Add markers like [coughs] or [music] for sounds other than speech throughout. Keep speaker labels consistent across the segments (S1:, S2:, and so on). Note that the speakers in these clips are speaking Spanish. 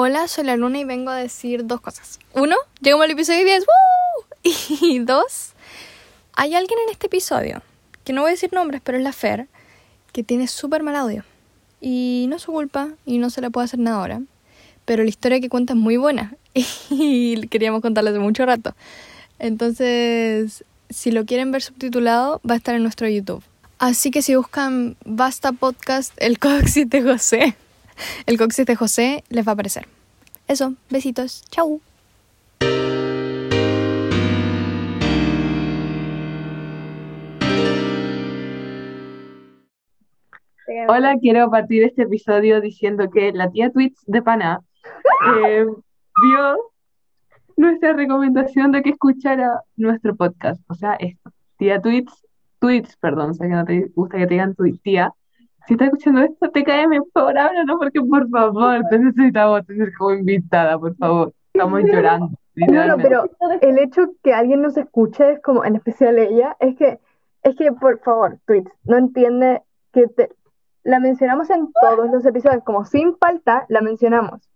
S1: Hola, soy la Luna y vengo a decir dos cosas. Uno, llegamos al episodio 10. ¡Woo! [laughs] Y dos, hay alguien en este episodio, que no voy a decir nombres, pero es la Fer, que tiene súper mal audio. Y no es su culpa y no se le puede hacer nada ahora. Pero la historia que cuenta es muy buena [laughs] y queríamos contarla hace mucho rato. Entonces, si lo quieren ver subtitulado, va a estar en nuestro YouTube. Así que si buscan Basta Podcast, el [laughs] coxis de José, el coxis de José les va a aparecer. Eso, besitos, chau.
S2: Hola, quiero partir este episodio diciendo que la tía Tweets de Pana [laughs] eh, vio nuestra recomendación de que escuchara nuestro podcast. O sea, esto. Tía Tweets, Tweets, perdón, sé que no te gusta que te digan tía. Si estás escuchando esto, te cae favor, no porque por favor, te necesitamos tener como invitada, por favor. Estamos llorando.
S3: No, no,
S2: literalmente.
S3: pero el hecho que alguien nos escuche es como, en especial ella, es que, es que, por favor, Tweets, no entiende que te, la mencionamos en todos los episodios, como sin falta, la mencionamos.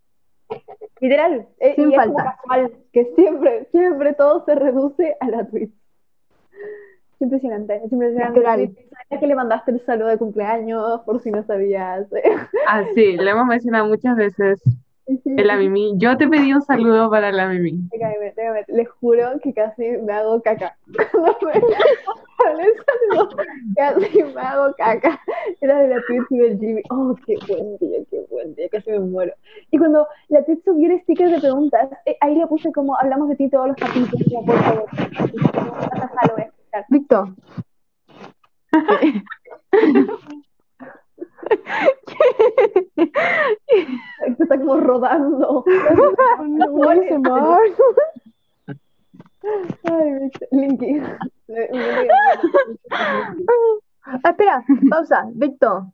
S4: Literal, eh,
S3: Sin
S4: y es como
S3: falta.
S4: casual, que siempre, siempre todo se reduce a la tweet. Es impresionante, es impresionante. Que le mandaste el saludo de cumpleaños, por si no sabías. [laughs]
S2: Ah, sí, lo hemos mencionado muchas veces. En la Mimi. Yo te pedí un saludo para la Mimi.
S4: Déjame, déjame, les juro que casi me hago caca. [laughs] Cuando me el saludo, casi me hago caca. Era de la tweet y del Jimmy. Oh, qué buen día, qué buen día, casi me muero. Y cuando la tweet subió el sticker de preguntas, eh, ahí le puse como hablamos de ti todos los capítulos, como por favor. Y como,
S3: Víctor,
S4: está como rodando. Ay, Linky.
S3: Ah, espera, pausa, Víctor.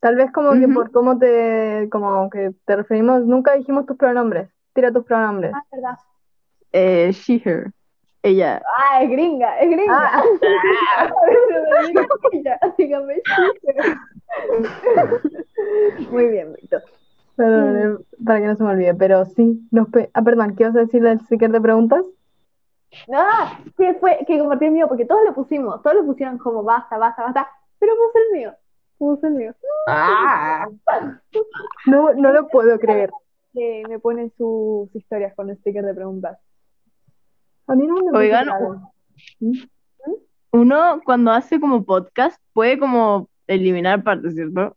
S3: Tal vez como que
S2: Ujú.
S3: por cómo te, como que te referimos, nunca dijimos tus pronombres. Tira tus pronombres.
S4: Ah, verdad.
S5: Eh, she, her. Ella.
S4: Ah, es gringa, es gringa.
S3: Ah. [laughs]
S4: Dígame, Muy bien, Víctor.
S3: Perdón, eh, para que no se me olvide, pero sí, nos pe- ah, perdón, ¿qué ibas a decir del sticker de preguntas?
S4: Ah, que fue que compartí el mío, porque todos lo pusimos, todos lo pusieron como basta, basta, basta, pero puse el mío, puse el mío.
S2: Ah,
S3: No, no lo puedo creer. [laughs]
S4: Que me ponen sus historias con el sticker de preguntas.
S3: A mí no me
S5: Oigan,
S3: raro.
S5: Uno cuando hace como podcast puede como eliminar partes, ¿cierto?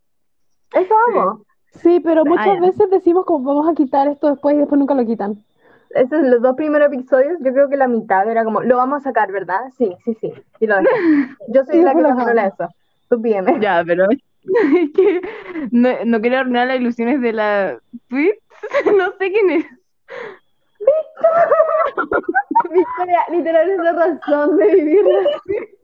S3: Eso hago.
S6: Sí, pero muchas
S5: Ah, ya.
S6: veces decimos como vamos a quitar esto después y después nunca lo quitan.
S3: Esos los dos primeros episodios, yo creo que la mitad era como, lo vamos a sacar, ¿verdad? Sí, sí, sí. Y lo dejé. [laughs] Yo soy la que controla eso. Tú pídeme.
S5: Ya, pero [laughs] es que no, no quiero arruinar las ilusiones de la. [laughs] No sé quién es. [laughs]
S4: Victoria, literal es la razón de vivir. [laughs]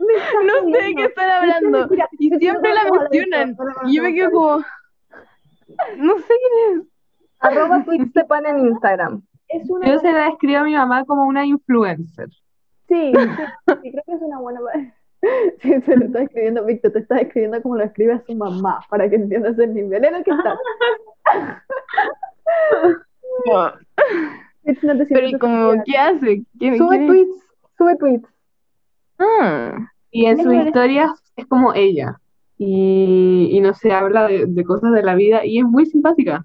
S5: No sé de qué están hablando. Y siempre la mencionan. Y yo me quedo como. No sé quién es.
S3: Arroba tweets de pan en Instagram.
S4: Es una
S2: yo se la describo a mi mamá como una influencer.
S4: Sí, sí, [laughs] sí, creo que es una buena. [laughs] Sí, se lo está escribiendo, Víctor, te está escribiendo como lo escribe a su mamá, para que entiendas el nivel en el que estás.
S5: No. [laughs] Pero ¿y como qué hace? ¿Quién,
S3: Sube tweets, sube tweets.
S5: Ah,
S2: Y en sus historias es como ella. Y, y no sé, habla de, de cosas de la vida y es muy simpática.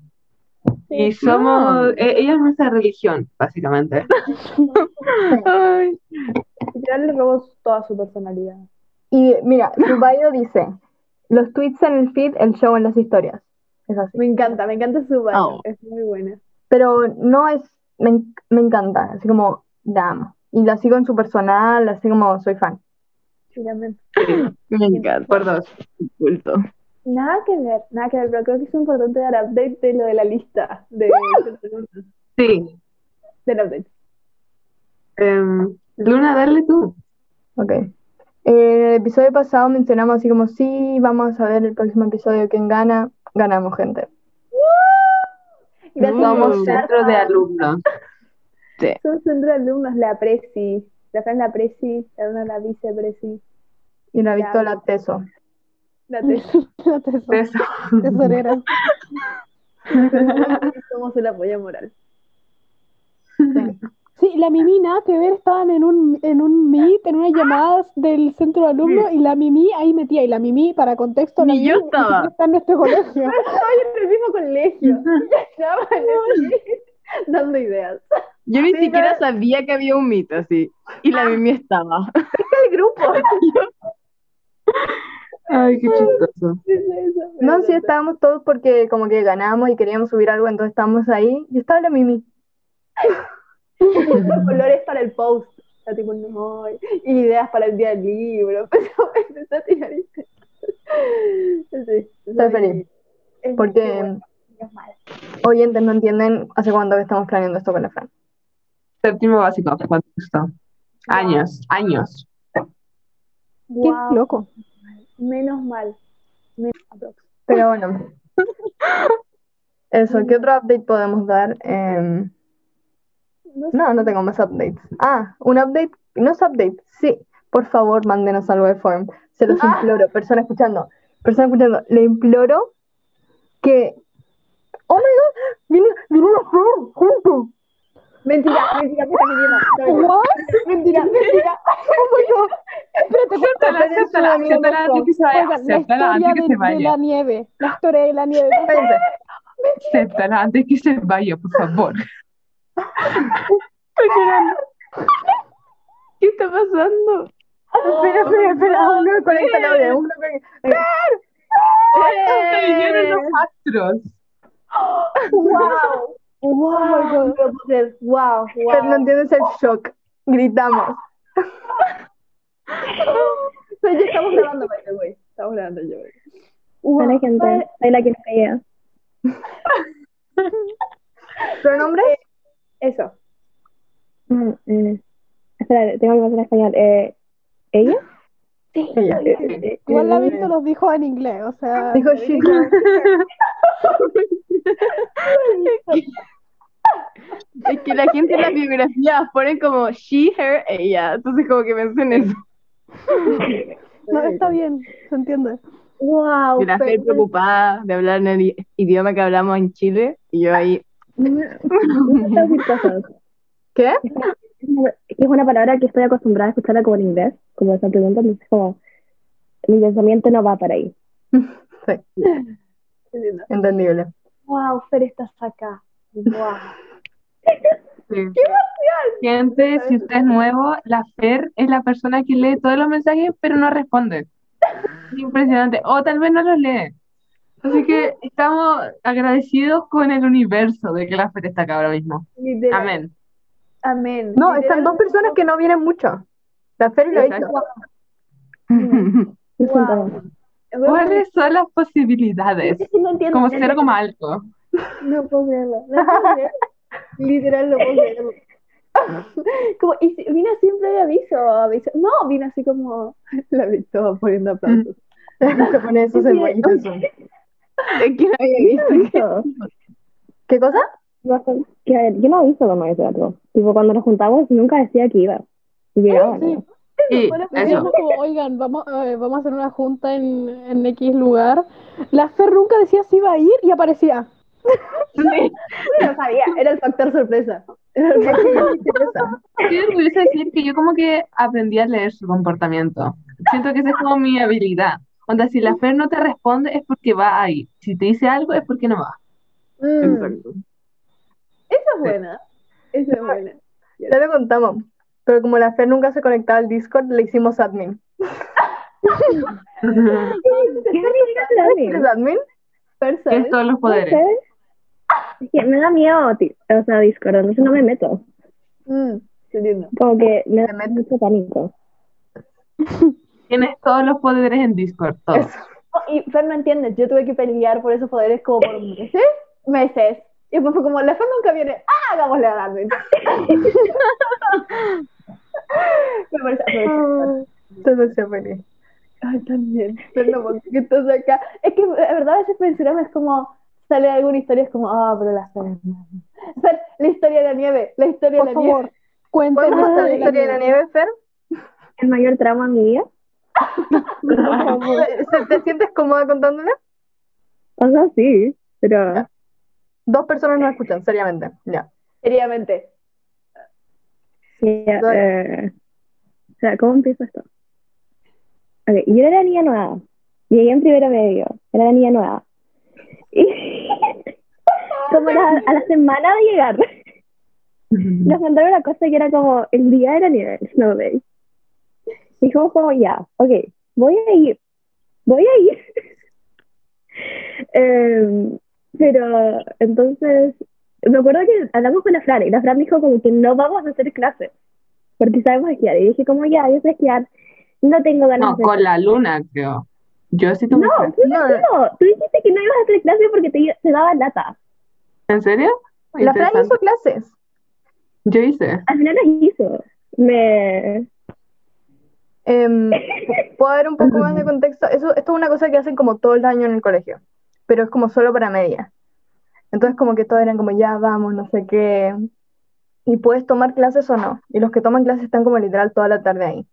S2: Y somos, e- ella es nuestra religión, básicamente. [laughs]
S5: ay.
S4: Literal le robó toda su personalidad.
S3: Y mira, su bio dice, los tweets en el feed, el show en las historias. Es así.
S4: Me encanta, me encanta su baño,
S5: Oh.
S4: es muy buena.
S3: Pero no es, me, me encanta, así como, la amo. Y la sigo en su personal, así como soy fan.
S4: Finalmente.
S5: Me encanta.
S2: Por dos.
S5: Culto.
S4: Nada que ver, nada que ver, pero creo que es importante dar update de lo de la lista de,
S2: Sí.
S4: del update.
S2: Em, Luna, dale tú.
S3: Ok. En el episodio pasado mencionamos así como, sí, vamos a ver el próximo episodio, ¿quién gana? Ganamos, gente.
S4: Gracias [laughs]
S2: Somos centro de alumnos.
S5: Sí.
S4: Son centro de alumnos, la Presi, la Fran la Presi, la Luna la Vice Presi,
S3: Y la Victoria Teso.
S4: La Tess. [laughs]
S6: La teso-
S2: Eso.
S6: tesorera. [laughs]
S4: Somos el apoyo moral. [laughs]
S6: Sí, la Mimi nada que ver, estaban en un, en un meet, en unas llamadas del centro de alumnos, y la Mimi ahí metía, y la Mimi, para contexto, la
S5: Ni yo estaba.
S6: está en nuestro colegio.
S4: Estaba en el mismo colegio. Ya estaba en el- dando ideas.
S5: Yo ni
S4: Sí,
S5: siquiera
S4: no.
S5: sabía que había un mito así. Y la Mimi estaba.
S4: El grupo.
S2: Ay, qué chistoso.
S3: No, sí, estábamos todos porque como que ganamos y queríamos subir algo, entonces estábamos ahí y estaba la Mimi. [laughs]
S4: Los colores para el post. Tipo, no, ideas para el día del libro. [laughs] Empezó, empezó a tirar. Sí,
S3: Estoy feliz,
S4: es-
S3: porque
S4: bueno,
S3: oyentes no entienden hace cuánto que estamos planeando esto con la Fran.
S2: Séptimo básico, ¿cuánto costó? Años, años.
S6: Qué loco.
S4: Menos mal. Menos.
S3: Pero bueno. [laughs] Eso, ¿qué otro update podemos dar? Em,
S4: No
S3: no, tengo más updates. Ah, un update, no es update, sí. Por favor, mándenos algo de form. Se los imploro, persona escuchando, persona escuchando, le imploro que. Oh my god, viene, viene una flor juntos.
S4: Mentira, [gasps] mentira, mintiendo. No,
S6: What?
S4: Mentira, mentira. [laughs]
S6: Oh my God. Espérate,
S2: Acéptala, acéptala, antes que se vaya. Acéptala antes que se vaya.
S6: la nieve. La historia de la nieve.
S2: Acéptala antes que se vaya, por favor. [laughs]
S5: ¿Qué está pasando?
S3: Espera, espera, espera, aún no me conecta el audio, aún no me conecta.
S2: Se vinieron los astros. [gasps]
S4: Wow. Wow. Puedo creer. Wow,
S3: Pero no
S4: wow.
S3: entiendes el shock. Gritamos. [laughs]
S4: Pero ya estamos grabando, by the way. Estamos grabando yo.
S7: Hola
S4: Wow.
S7: gente, soy la que no caía. [laughs]
S3: ¿Pronombres?
S4: Eso.
S7: Mm, eh, espera, tengo que pasar a español. Eh, ¿Ella?
S3: Ella.
S7: Eh,
S6: Igual la Víctor los dijo en inglés, o sea.
S3: Dijo she. [laughs]
S5: Es que la gente en las biografías ponen como she, her, ella. Entonces como que pensé en eso.
S6: No, está bien, se entiende.
S4: Wow.
S5: Y la preocupada de hablar en el idioma que hablamos en Chile. Y yo ahí. [laughs]
S3: ¿Qué?
S7: Es una- palabra que estoy acostumbrada a escucharla como en inglés, como esa pregunta, entonces como mi pensamiento no va para ahí. [laughs]
S3: Entendible.
S4: Wow, Fer, estás acá. Wow. [laughs]
S2: Sí. Gente, si usted es nuevo, la Fer es la persona que lee todos los mensajes, pero no responde. Es impresionante. O tal vez no los lee. Así que estamos agradecidos con el universo de que la Fer está acá ahora mismo.
S4: Literal.
S2: Amén.
S4: Amén.
S3: No,
S4: Literal.
S3: están dos personas que no vienen mucho. La Fer y la.
S7: Lo siento,
S4: Wow.
S2: ¿Cuáles son las posibilidades?
S4: Es que no entiendo.
S2: Como cero coma algo.
S4: No puedo creerlo. No puedo creerlo. Literal, no puedo creerlo. [laughs] Como, y si- vino siempre de aviso, aviso. No, vino así como [laughs] la Victoria poniendo aplausos.
S3: Se pone esos [laughs] emojis de
S5: que no había visto.
S3: ¿Qué cosa?
S7: Que, a ver, yo no he visto como ese otro. Tipo, cuando nos juntamos nunca decía que iba. Y llegaba,
S6: Sí,
S7: ¿no?
S2: Sí,
S4: Bueno,
S2: eso.
S6: Como, oigan, vamos, eh, vamos a hacer una junta en, en X lugar. La Fer nunca decía si iba a ir y aparecía. [laughs]
S4: No sabía, era el factor sorpresa. Era el factor sorpresa.
S2: Estoy orgullosa de decir que yo como que aprendí a leer su comportamiento. Siento que esa es como mi habilidad. Onda, si la Fer no te responde es porque va ahí. Si te dice algo es porque no va.
S4: Mm,
S5: Exacto.
S4: esa es buena. Esa es buena.
S3: Ya lo contamos. Pero como la Fer nunca se conectaba al Discord, le hicimos admin. [laughs]
S7: ¿Qué significa admin?
S4: ¿sabes?
S2: todos los poderes.
S7: Es que me da miedo, o sea, Discord, entonces no me meto.
S4: Mm, entiendo.
S7: Como que me da mucho pánico. [laughs]
S2: Tienes todos los poderes en Discord, todos.
S4: Y Fer, no entiendes, yo tuve que pelear por esos poderes como por meses, meses. Y después fue como, la Fer nunca viene, ¡ah, hagámosle a Darwin! [laughs] Me parece, aprovecho.
S3: Demasiado feliz.
S4: Ay, también. Pero no, porque que estás acá. Es que, de verdad, a veces mencionarme es como, sale alguna historia, es como, ah, pero la Fer. Fer, la historia de la nieve, la historia
S6: Por
S4: de la nieve.
S6: favor,
S3: ¿Podemos contar la
S6: de
S3: historia de la nieve, Fer?
S7: El mayor trauma en mi vida. [laughs]
S6: Por favor.
S3: ¿Te, te sientes cómoda contándola?
S7: O sea, sí, pero
S3: Dos personas nos escuchan, seriamente. Ya.
S4: Seriamente.
S7: Eh, o sea, ¿cómo empiezo esto? Yo era la niña nueva. Llegué en primero medio. Era la niña nueva. Y [laughs] como la- a la semana de llegar, [laughs] nos mandaron una cosa que era como el día de la nieve, el Snow Day. Dijimos como, ya, ok, voy a ir. Voy a ir. [laughs] Em, pero entonces, me acuerdo que hablamos con la Fran y la Fran dijo como que no vamos a hacer clases porque sabemos esquiar. Y dije como, ya, yo sé esquiar, no tengo ganas
S2: No,
S7: de
S2: con la luna, creo. Yo sí tengo
S7: No,
S2: clase.
S7: no, no, tú dijiste que no ibas a hacer clases porque te, te daba lata.
S2: ¿En serio?
S3: La Fran hizo clases.
S2: Yo hice.
S7: Al final las hizo. Me...
S3: Em, ¿puedo dar un poco más de contexto? Eso, esto es una cosa que hacen como todo el año en el colegio, pero es como solo para media. Entonces como que todos eran como, ya vamos, no sé qué. Y puedes tomar clases o no. Y los que toman clases están como literal toda la tarde ahí.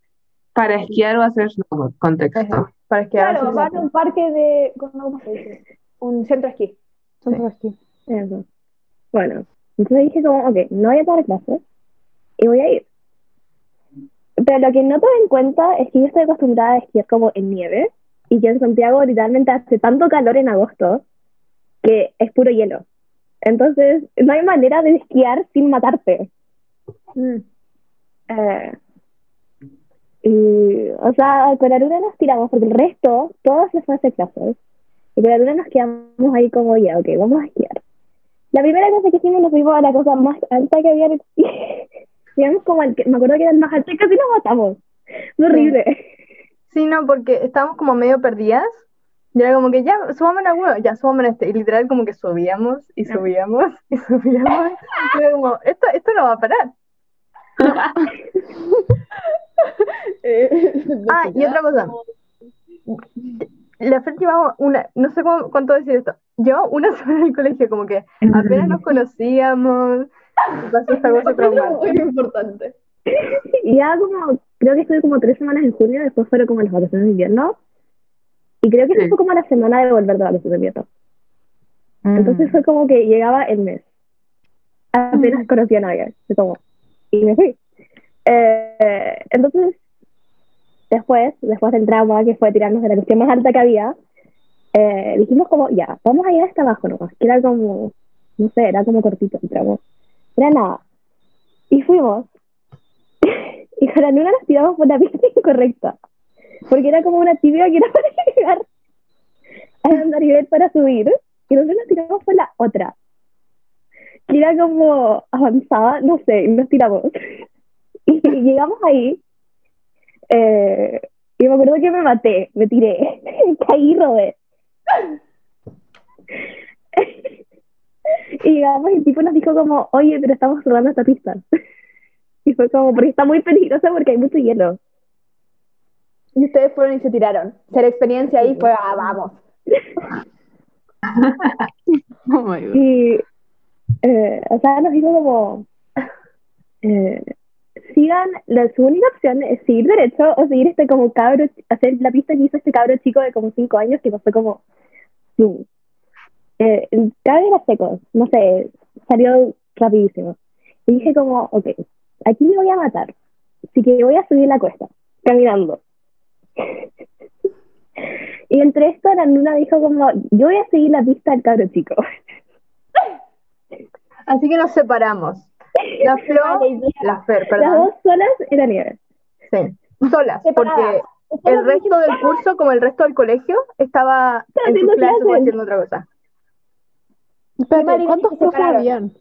S2: Para esquiar o hacer snowboard, contexto.
S3: Ajá, Para hagan
S4: Claro, van a un parque de. ¿Cómo se dice? Un centro de esquí.
S6: Entonces, aquí.
S7: Eso. Bueno, entonces dije como, ok, no voy a tomar clases y voy a ir. Pero lo que no tomé en cuenta es que yo estoy acostumbrada a esquiar como en nieve y que en Santiago literalmente hace tanto calor en agosto que es puro hielo. Entonces, no hay manera de esquiar sin matarte. Eh, y, o sea, con la luna nos tiramos porque el resto, fue a hacer clases. Y con la luna nos quedamos ahí como, ya, ok, vamos a esquiar. La primera cosa que hicimos nos fuimos a la cosa más alta que había. en el- [laughs] Llegamos como al que, me acuerdo que era el más alto y casi nos matamos. Fue horrible.
S3: Sí, no, porque estábamos como medio perdidas. Y era como que ya, subamos en ya subamos en este. Y literal como que subíamos y subíamos [laughs] y subíamos. Y era como, esto, esto no va a parar. [laughs] [laughs] Ah, y otra cosa. La Fer llevaba una, no sé cómo, cuánto decir esto, llevaba una semana en el colegio, como que apenas nos conocíamos, pasó esta cosa
S4: Eso es
S3: traumática.
S4: muy importante.
S7: Y ya como, creo que estuve como tres semanas en junio, después fueron como las vacaciones de invierno. Y creo que
S2: Sí.
S7: fue como la semana de volver de vacaciones.
S3: Mm.
S7: Entonces fue como que llegaba el mes. Apenas conocía a nadie. Fue como, y me fui. Eh, entonces, después, después del trauma que fue tirarnos de la cuestión más alta que había, eh, dijimos como, ya, vamos a ir hasta abajo nomás, que era como, no sé, era como cortito el tramo. Era nada. Y fuimos. [laughs] y con la luna nos tiramos por la [laughs] pista incorrecta. Porque era como una tibia que era para llegar al andarivel para subir. Y nosotros nos tiramos por la otra. Que era como avanzada, no sé, nos tiramos. [laughs] Y llegamos ahí. eh, y me acuerdo que me maté, me tiré, [laughs] caí rodé. [laughs] y llegamos y el tipo nos dijo como, oye, pero estamos rodando esta pista. y fue como, porque está muy peligrosa porque hay mucho hielo.
S4: Y ustedes fueron y se tiraron. O sea, la experiencia ahí fue, ah, vamos. [laughs]
S2: Oh my God.
S7: Y, eh, o sea, nos dijo como, eh, sigan, la, su única opción es seguir derecho o seguir este como cabro, hacer la pista que hizo este cabro chico de como cinco años que pasó como, zoom. Eh, el cabro era seco, no sé, salió rapidísimo. Y dije como, ok, aquí me voy a matar, así que voy a subir la cuesta, caminando. Y entre esto la luna dijo como, yo voy a seguir la pista del cabro chico. [laughs]
S3: Así que nos separamos. La Flo, [laughs] la Fer,
S7: Las
S3: perdón.
S7: dos solas era nieve.
S3: Sí, solas,
S4: Separadas.
S3: porque el resto del curso, como el resto del colegio, estaba en su clase o
S7: clases.
S3: haciendo otra cosa.
S4: Marina,
S6: ¿cuántos profes habían?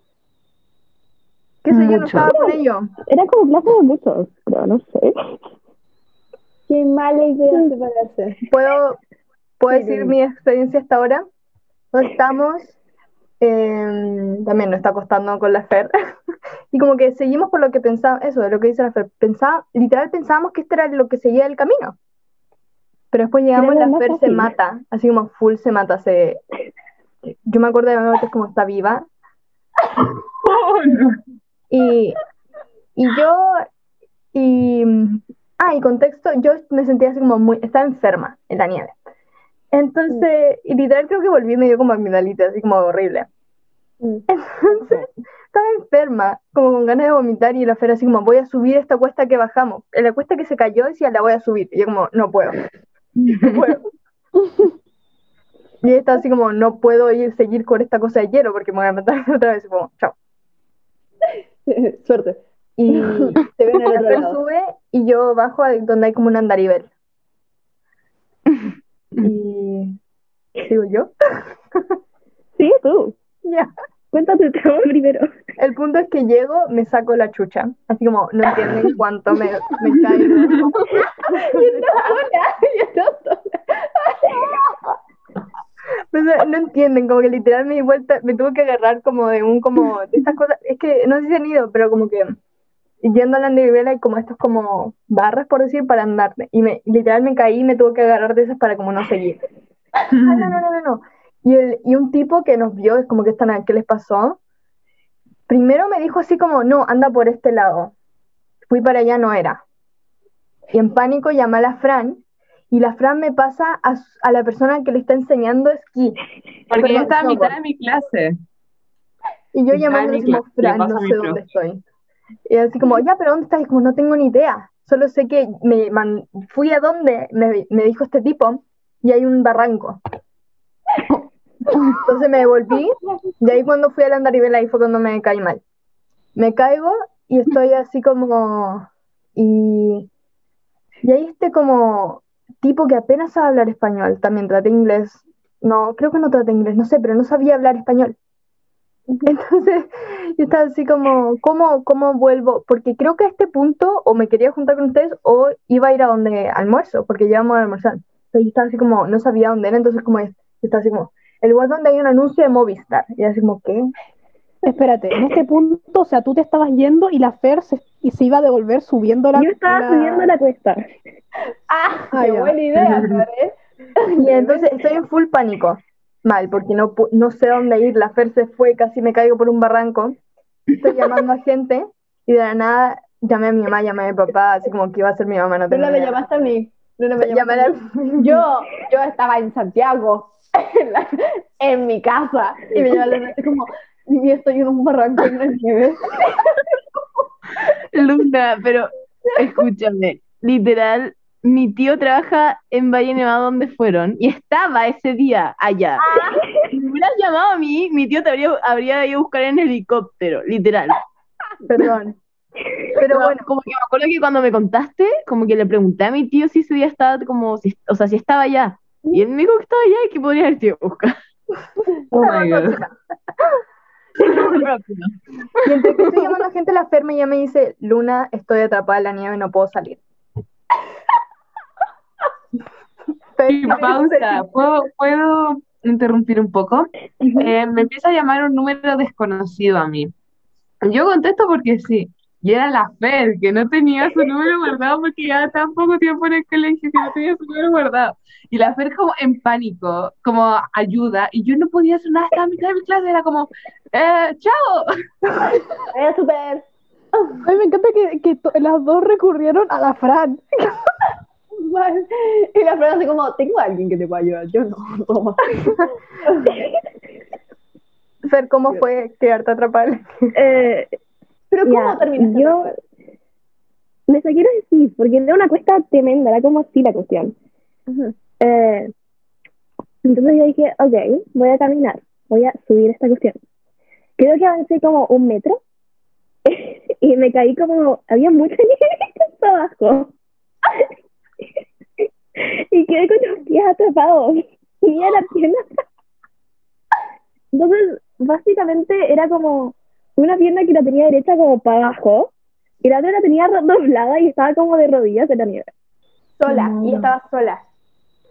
S3: ¿Qué sé yo? No estaba con ellos.
S7: Era como clase de muchos, creo, no sé.
S4: Qué mala idea separarse.
S3: ¿Puedo, puedo
S4: Sí,
S3: decir mi experiencia hasta ahora? No estamos, eh, también nos está costando con la Fer. [laughs] y como que seguimos por lo que pensaba, eso, de lo que dice la Fer. Pensaba, literal pensábamos que este era lo que seguía el camino. Pero después llegamos, la Fer se mata, así como full se mata. Se... Yo me acuerdo de que es como está viva. [laughs]
S2: Oh, no.
S3: Y, y yo, y, ah, y contexto, yo me sentía así como muy, estaba enferma en la nieve. Entonces, y literal creo que volví medio como amigdalita, así como horrible.
S4: Mm.
S3: Entonces, estaba enferma, como con ganas de vomitar, y la Fer así como, voy a subir esta cuesta que bajamos. La cuesta que se cayó decía, la voy a subir. Y yo como, no puedo, no puedo. [laughs] Y ella estaba así como, no puedo ir, seguir con esta cosa de hielo porque me voy a matar [laughs] otra vez. Y como, chao. [laughs]
S4: Suerte.
S3: Y
S4: Te ven al otro lado.
S3: sube y yo bajo a donde hay como un andarivel. [laughs] Y sigo yo. [laughs]
S7: Sí, tú.
S3: Ya.
S7: Cuenta tu trauma [laughs] primero.
S3: El punto es que llego, me saco la chucha. Así como, no entienden cuánto me, me caigo. Pues, no, no entienden, como que literal me di vuelta, me tuve que agarrar como de un, como, de estas cosas, es que no sé si han ido, pero como que yendo a la andarivel hay como estos como barras, por decir, para andar, y me, literal me caí y me tuve que agarrar de esas para como no seguir. Ah, no, no, no, no, no. Y, el, y un tipo que nos vio, es como que están, ¿qué les pasó? Primero me dijo así como, no, anda por este lado. Fui para allá, no era. Y en pánico llamé a la Fran, y la Fran me pasa a, a la persona que le está enseñando esquí.
S2: Porque yo estaba a mitad de mi clase.
S3: Y yo
S2: Y
S3: como,
S2: le
S3: Fran, no
S2: a
S3: sé dónde estoy. Y así como, ya, pero ¿dónde estás? Y como, no tengo ni idea. Solo sé que me man- fui a donde me, me dijo este tipo y hay un barranco. Entonces me devolví y ahí cuando fui a la andaribela ahí fue cuando me caí mal. Me caigo y estoy así como... Y, y ahí este como tipo que apenas sabe hablar español, también trata inglés. No, creo que no trata inglés, no sé, pero no sabía hablar español. [laughs] Entonces, yo estaba así como, ¿cómo, cómo vuelvo? Porque creo que a este punto o me quería juntar con ustedes o iba a ir a donde almuerzo, porque llevamos a almorzar. Entonces yo estaba así como, no sabía dónde era, entonces como, yo estaba así como, el lugar donde hay un anuncio de Movistar. Y así como, ¿qué?
S6: Espérate, en este punto, o sea, tú te estabas yendo y la Fer se, y se iba a devolver subiendo la...
S7: Yo estaba
S6: la-
S7: subiendo la cuesta.
S4: ¡Ah! [laughs] ¡Qué
S6: ya.
S4: buena idea, Fer, eh! [laughs]
S3: Y entonces estoy en full pánico. Mal, porque no, no sé dónde ir. La Fer se fue, casi me caigo por un barranco. Estoy llamando a gente y de la nada llamé a mi mamá, llamé a mi papá, así como que iba a ser mi mamá, no tengo
S4: Luna, me
S3: idea.
S4: llamaste a mí. Luna, me llamaste
S3: Llamé
S4: a mí. Yo, yo estaba en Santiago, [laughs] en, la- en mi casa, y me llama la noche como, y estoy en un barranco en la nieve. [laughs]
S5: Luna, pero escúchame, literal, mi tío trabaja en Valle Nevado donde fueron y estaba ese día allá. Si me hubieras llamado a mí, mi tío te habría, habría ido a buscar en helicóptero, literal.
S3: Perdón. [laughs] Pero bueno,
S5: como que me acuerdo que cuando me contaste, como que le pregunté a mi tío si ese día estaba como, si, o sea, si estaba allá. Y él me dijo que estaba allá y que podría haber ido a buscar. [laughs]
S2: Oh my god.
S3: Y entre que estoy llamando a gente, la Fer me llama y dice, Luna, estoy atrapada en la nieve, no puedo salir.
S2: Y pausa, ¿puedo, puedo interrumpir un poco? Eh, me empieza a llamar un número desconocido a mí. Yo contesto porque sí. Y era la Fer, que no tenía su número guardado porque llevaba tan poco tiempo en el colegio que no tenía su número guardado. Y la Fer como en pánico, como ayuda, y yo no podía hacer nada, estaba a mitad de mi clase, era como, eh, chao. [laughs]
S4: Era súper.
S6: A mí me encanta que, que las dos recurrieron a la Fran. [laughs]
S4: mal. Y la frase así como, tengo a alguien que te pueda ayudar. Yo [laughs] no, toma.
S3: Fer, ¿cómo fue quedarte atrapada?
S7: Eh,
S4: Pero ¿cómo terminaste?
S7: yo- me saqué los esquís porque era una cuesta tremenda, era como así la cuestión. Eh, entonces yo dije, ok, voy a caminar, voy a subir esta cuestión. Creo que avancé como un metro [laughs] y me caí como, había mucha nieve [laughs] abajo. Y quedé con los pies atrapados, tenía la pierna. Entonces, básicamente era como una pierna que la tenía derecha como para abajo y la otra la tenía doblada y estaba como de rodillas en la nieve.
S4: Sola, y estabas sola.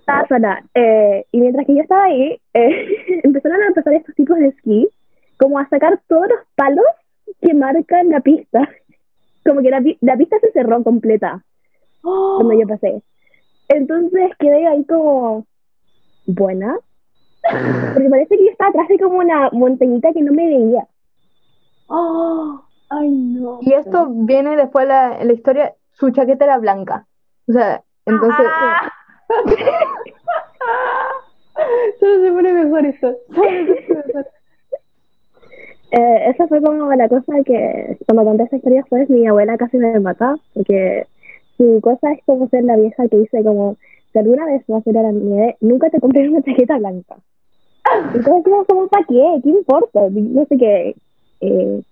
S7: Estaba sola. Eh, y mientras que yo estaba ahí, eh, [laughs] empezaron a pasar estos tipos de esquí, como a sacar todos los palos que marcan la pista. Como que la, la pista se cerró completa cuando yo pasé. Entonces quedé ahí como, buena. Porque parece que yo estaba atrás de como una montañita que no me veía.
S4: Oh, ay, no.
S3: Y esto viene después la, la historia, su chaqueta era blanca. O sea, entonces, [laughs]
S4: Solo se pone mejor esto. Solo se pone mejor.
S7: Eh, esa fue como la cosa que cuando conté esta historia fue mi abuela casi me mata porque su cosa es como ser la vieja que dice como si alguna vez vas a ir a la nieve nunca te compré una chaqueta blanca entonces como, como ¿para qué? ¿qué importa? no sé qué eh,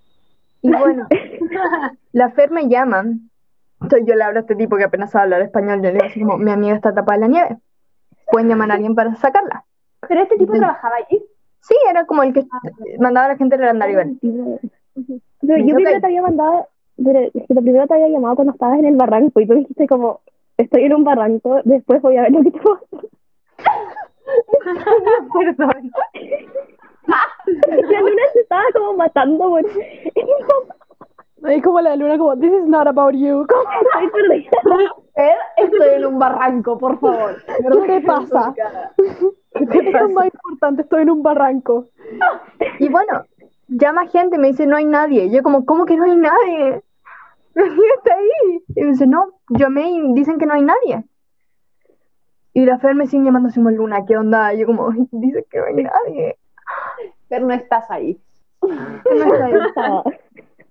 S3: Y bueno, [laughs] la Fer me llama. Entonces yo le hablo a este tipo que apenas sabe hablar español. Yo le digo así como, mi amiga está tapada en la nieve. Pueden llamar a alguien para sacarla.
S4: Pero este tipo
S3: Sí.
S4: trabajaba allí.
S3: Sí, era como el que mandaba a la gente del andarivel.
S7: pero
S3: Me
S7: yo primero te había mandado pero es que lo primero te había llamado cuando estabas en el barranco y tú dijiste como estoy en un barranco después voy a ver lo que te [laughs]
S3: Perdón.
S7: la luna se estaba como matando por
S6: Es como la luna, como, this is not about you. Como,
S7: Estoy perdida.
S4: Estoy en un barranco, por favor.
S6: ¿Qué te pasa? Esto es más importante, estoy en un barranco.
S3: Y bueno, llama gente y me dice, no hay nadie. Y yo como, ¿cómo que no hay nadie? Está ahí. Y me dice, no, llamé y dicen que no hay nadie. Y la Fer me sigue llamando así como Luna, ¿qué onda? Y yo como, dice que no hay nadie.
S4: Fer, no estás ahí.
S3: No está ahí.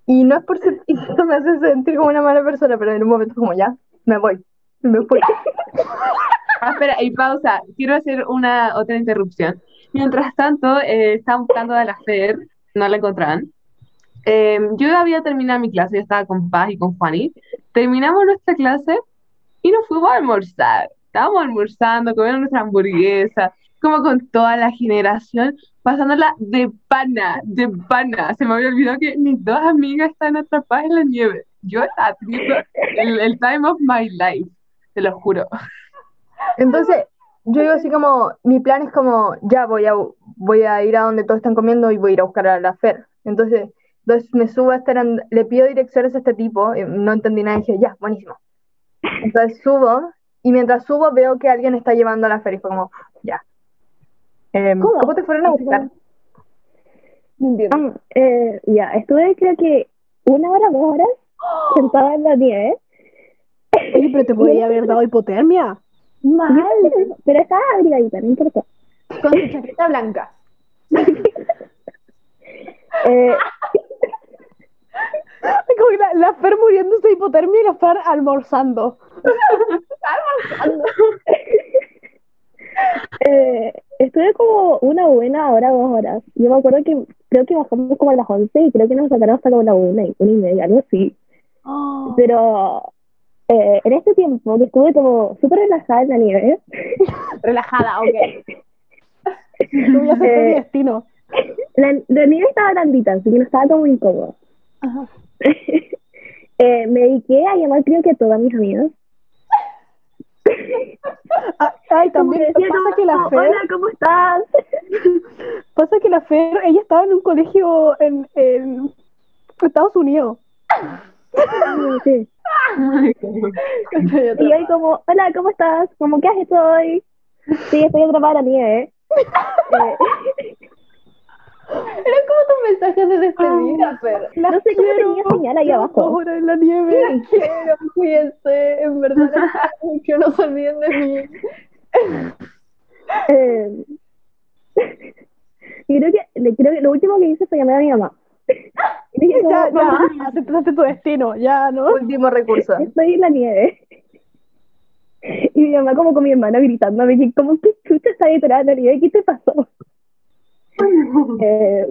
S3: Y no es por ser, y esto me hace sentir como una mala persona, pero en un momento como ya, me voy. Me fui. [laughs]
S2: Ah, espera, y pausa. Quiero hacer una otra interrupción. Mientras tanto, eh, estaban buscando a la Fer, no la encontraban. Eh, yo había terminado mi clase, yo estaba con Paz y con Juani. Terminamos nuestra clase y nos fuimos a almorzar. Estábamos almorzando, comiendo nuestra hamburguesa, como con toda la generación, pasándola de pana, de pana. Se me había olvidado que mis dos amigas están atrapadas en la nieve. Yo estaba teniendo el, el time of my life, te lo juro.
S3: Entonces, yo digo así como, mi plan es como, ya voy a, voy a ir a donde todos están comiendo y voy a ir a buscar a la Fer. Entonces, entonces me subo a este, and- le pido direcciones a este tipo, y no entendí nada y dije, ya, buenísimo. Entonces subo, y mientras subo veo que alguien está llevando a la Fer y fue como, ya. Em,
S7: ¿Cómo?
S3: ¿Cómo te fueron a buscar?
S7: Ah, eh, ya, estuve creo que una hora, dos horas sentada en la nieve.
S6: Oye, pero te [laughs] podría haber dado hipotermia.
S4: Mal.
S7: Pero estaba abrigadita, no importa.
S4: Con su chaqueta blanca. [laughs]
S7: Eh, [laughs]
S6: Como la, la Fer muriéndose de hipotermia y la Fer almorzando. [laughs]
S7: eh, estuve como una buena hora, dos horas. Yo me acuerdo que creo que bajamos como a las 11 y creo que nos sacaron hasta como la una y una y media, algo así. Pero eh, en este tiempo que estuve como súper relajada en la nieve, [laughs]
S4: Relajada, ok.
S6: Yo voy a hacer mi
S7: Eh,
S6: destino.
S7: la, la nieve estaba blandita, así que no estaba como incómoda. [laughs] Eh, me dediqué a llamar creo que a todas mis amigas. [laughs]
S6: Ah, Ay, también
S7: decía,
S6: pasa
S7: como,
S6: que la Fer,
S7: Hola, ¿cómo estás? [laughs]
S6: pasa que la Fer, ella estaba en un colegio en, en Estados Unidos.
S7: Sí. Y ahí como, hola, ¿cómo estás? Como, ¿qué hecho hoy? Sí, estoy atrapada la nieve. Eh,
S4: Eran como tus mensajes de despedida.
S6: Las
S7: No sé cómo
S6: quiero,
S7: tenía señal ahí abajo.
S6: dos horas en la nieve.
S4: Quiero, cuídense. En verdad, [laughs] mucho. No se olviden de mí. [laughs]
S7: eh, [laughs] y creo que, le- creo que lo último que hice fue llamar a mi mamá. Y dije como,
S6: Ya,
S7: mamá,
S6: ya, aceptaste tu destino, ya, ¿no?
S3: Último recurso.
S7: estoy en la nieve. Y mi mamá como con mi hermana gritándome que como que chucha está detrás de la nieve, ¿qué te pasó? Eh,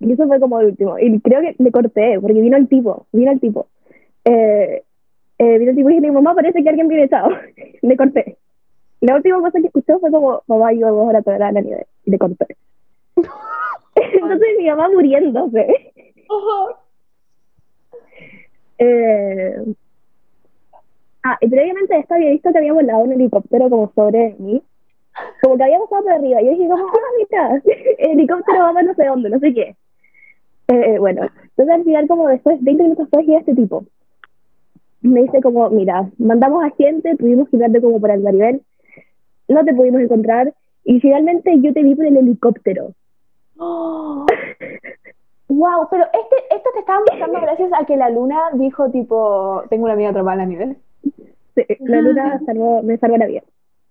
S7: y eso fue como el último. Y creo que le corté, porque vino el tipo, vino el tipo. Eh, eh, vino el tipo y dije, mamá, parece que alguien viene echado. [laughs] le corté. La última cosa que escuchó fue como, mamá, yo dos horas de la nieve. Y le corté. [laughs] Entonces mi mamá muriéndose. [laughs] Eh, ah, y previamente a esto había visto que había volado un helicóptero como sobre mí. Como que había pasado por arriba. Y yo dije como, ah, mira, [laughs] el helicóptero va para no sé dónde, no sé qué. Eh, bueno, entonces al final como después, 20 minutos después, llega este tipo. Me dice como, mira, mandamos a gente, tuvimos que irte como por el nivel, no te pudimos encontrar, y finalmente yo te vi por el helicóptero. [gasps]
S4: Wow, pero este, esto te estaban buscando gracias a que la luna dijo tipo, tengo una amiga atrapada en la nieve.
S7: Sí, la luna salvó, me salvó la vida.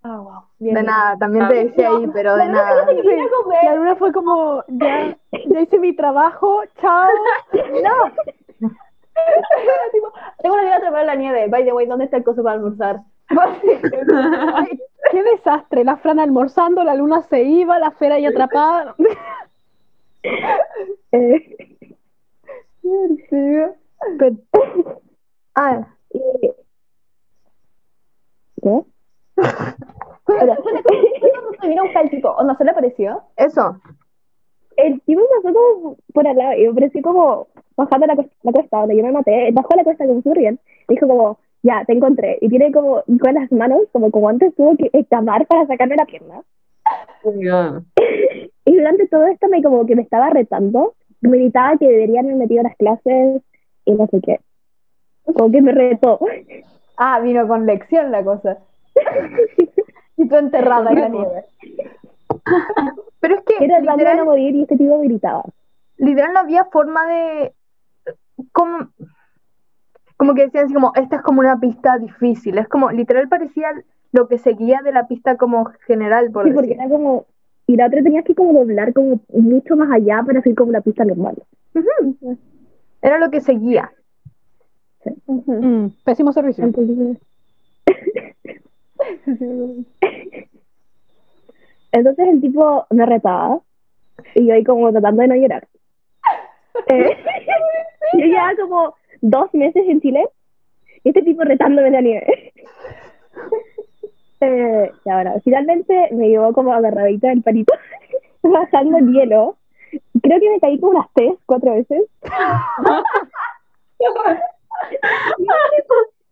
S4: Ah, wow.
S6: Bien.
S3: De nada, también te decía ahí, pero de nada.
S6: Sí, la luna fue como, ya, ya hice mi trabajo, chao. [laughs] [laughs]
S4: Tipo, tengo una idea de atrapar la nieve. By the way, ¿dónde está el coso para almorzar? [laughs]
S6: Ay, qué desastre. La Fran almorzando, la luna se iba, la Fera ahí atrapada.
S7: Eh,
S3: Pero- Ah,
S7: y- ¿Qué?
S4: Se vino a buscar el tipo. ¿O no se le apareció?
S3: eso.
S7: El tipo pasó como por al lado y me pareció como bajando la, cuesta- la cuesta donde yo me maté. Bajó la cuesta como bien. Dijo como, ya, te encontré. Y tiene como con las manos, como, como antes tuvo que exclamar para sacarme la pierna. [laughs] Y durante todo esto me como que me estaba retando. Me gritaba que deberían haber metido las clases y no sé qué. Como que me retó.
S4: Ah, vino con lección la cosa. [laughs] Y tú enterrada en la nieve. [laughs]
S3: Pero es que
S7: Era
S3: literal,
S7: morir y este tipo gritaba.
S3: literal no había forma de... Como, como que decían así como, esta es como una pista difícil. Es como, literal parecía lo que seguía de la pista como general, por
S7: Sí, porque era como. Y la otra tenías que como doblar como mucho más allá para hacer como la pista normal.
S3: Era lo que seguía.
S6: Mm, pésimo servicio.
S7: Entonces. [laughs] Entonces el tipo me retaba y yo ahí como tratando de no llorar. [laughs] Eh, [laughs] yo llevaba como dos meses en Chile y este tipo retándome en la nieve. Eh, y ahora, finalmente me llevó como agarradita del palito, bajando el hielo. Creo que me caí como unas tres, cuatro veces.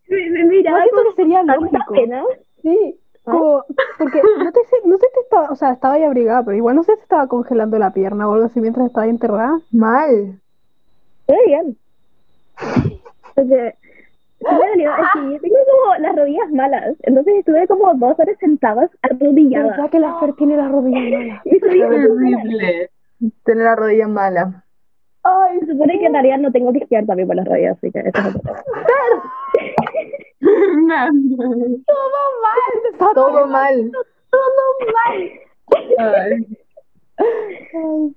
S7: me, me miraba con
S6: que sería lógico.
S7: pena.
S6: Sí, como, porque no, te sé, no sé si estaba, o sea, estaba ahí abrigada, pero igual no sé si estaba congelando la pierna o algo así mientras estaba ahí enterrada.
S3: Mal.
S7: Muy bien. Sí me dolió, es que yo tengo como las rodillas malas. Entonces estuve como dos horas sentadas arrodillada.
S6: ¿Verdad que la Fer tiene las rodillas [laughs] malas?
S7: Dijo,
S2: horrible.
S3: Tener la rodilla mala.
S7: Ay, se supone que en realidad no tengo que esquiar también por las rodillas, así que eso es otra cosa.
S2: Fernanda.
S3: Todo mal.
S2: Ay,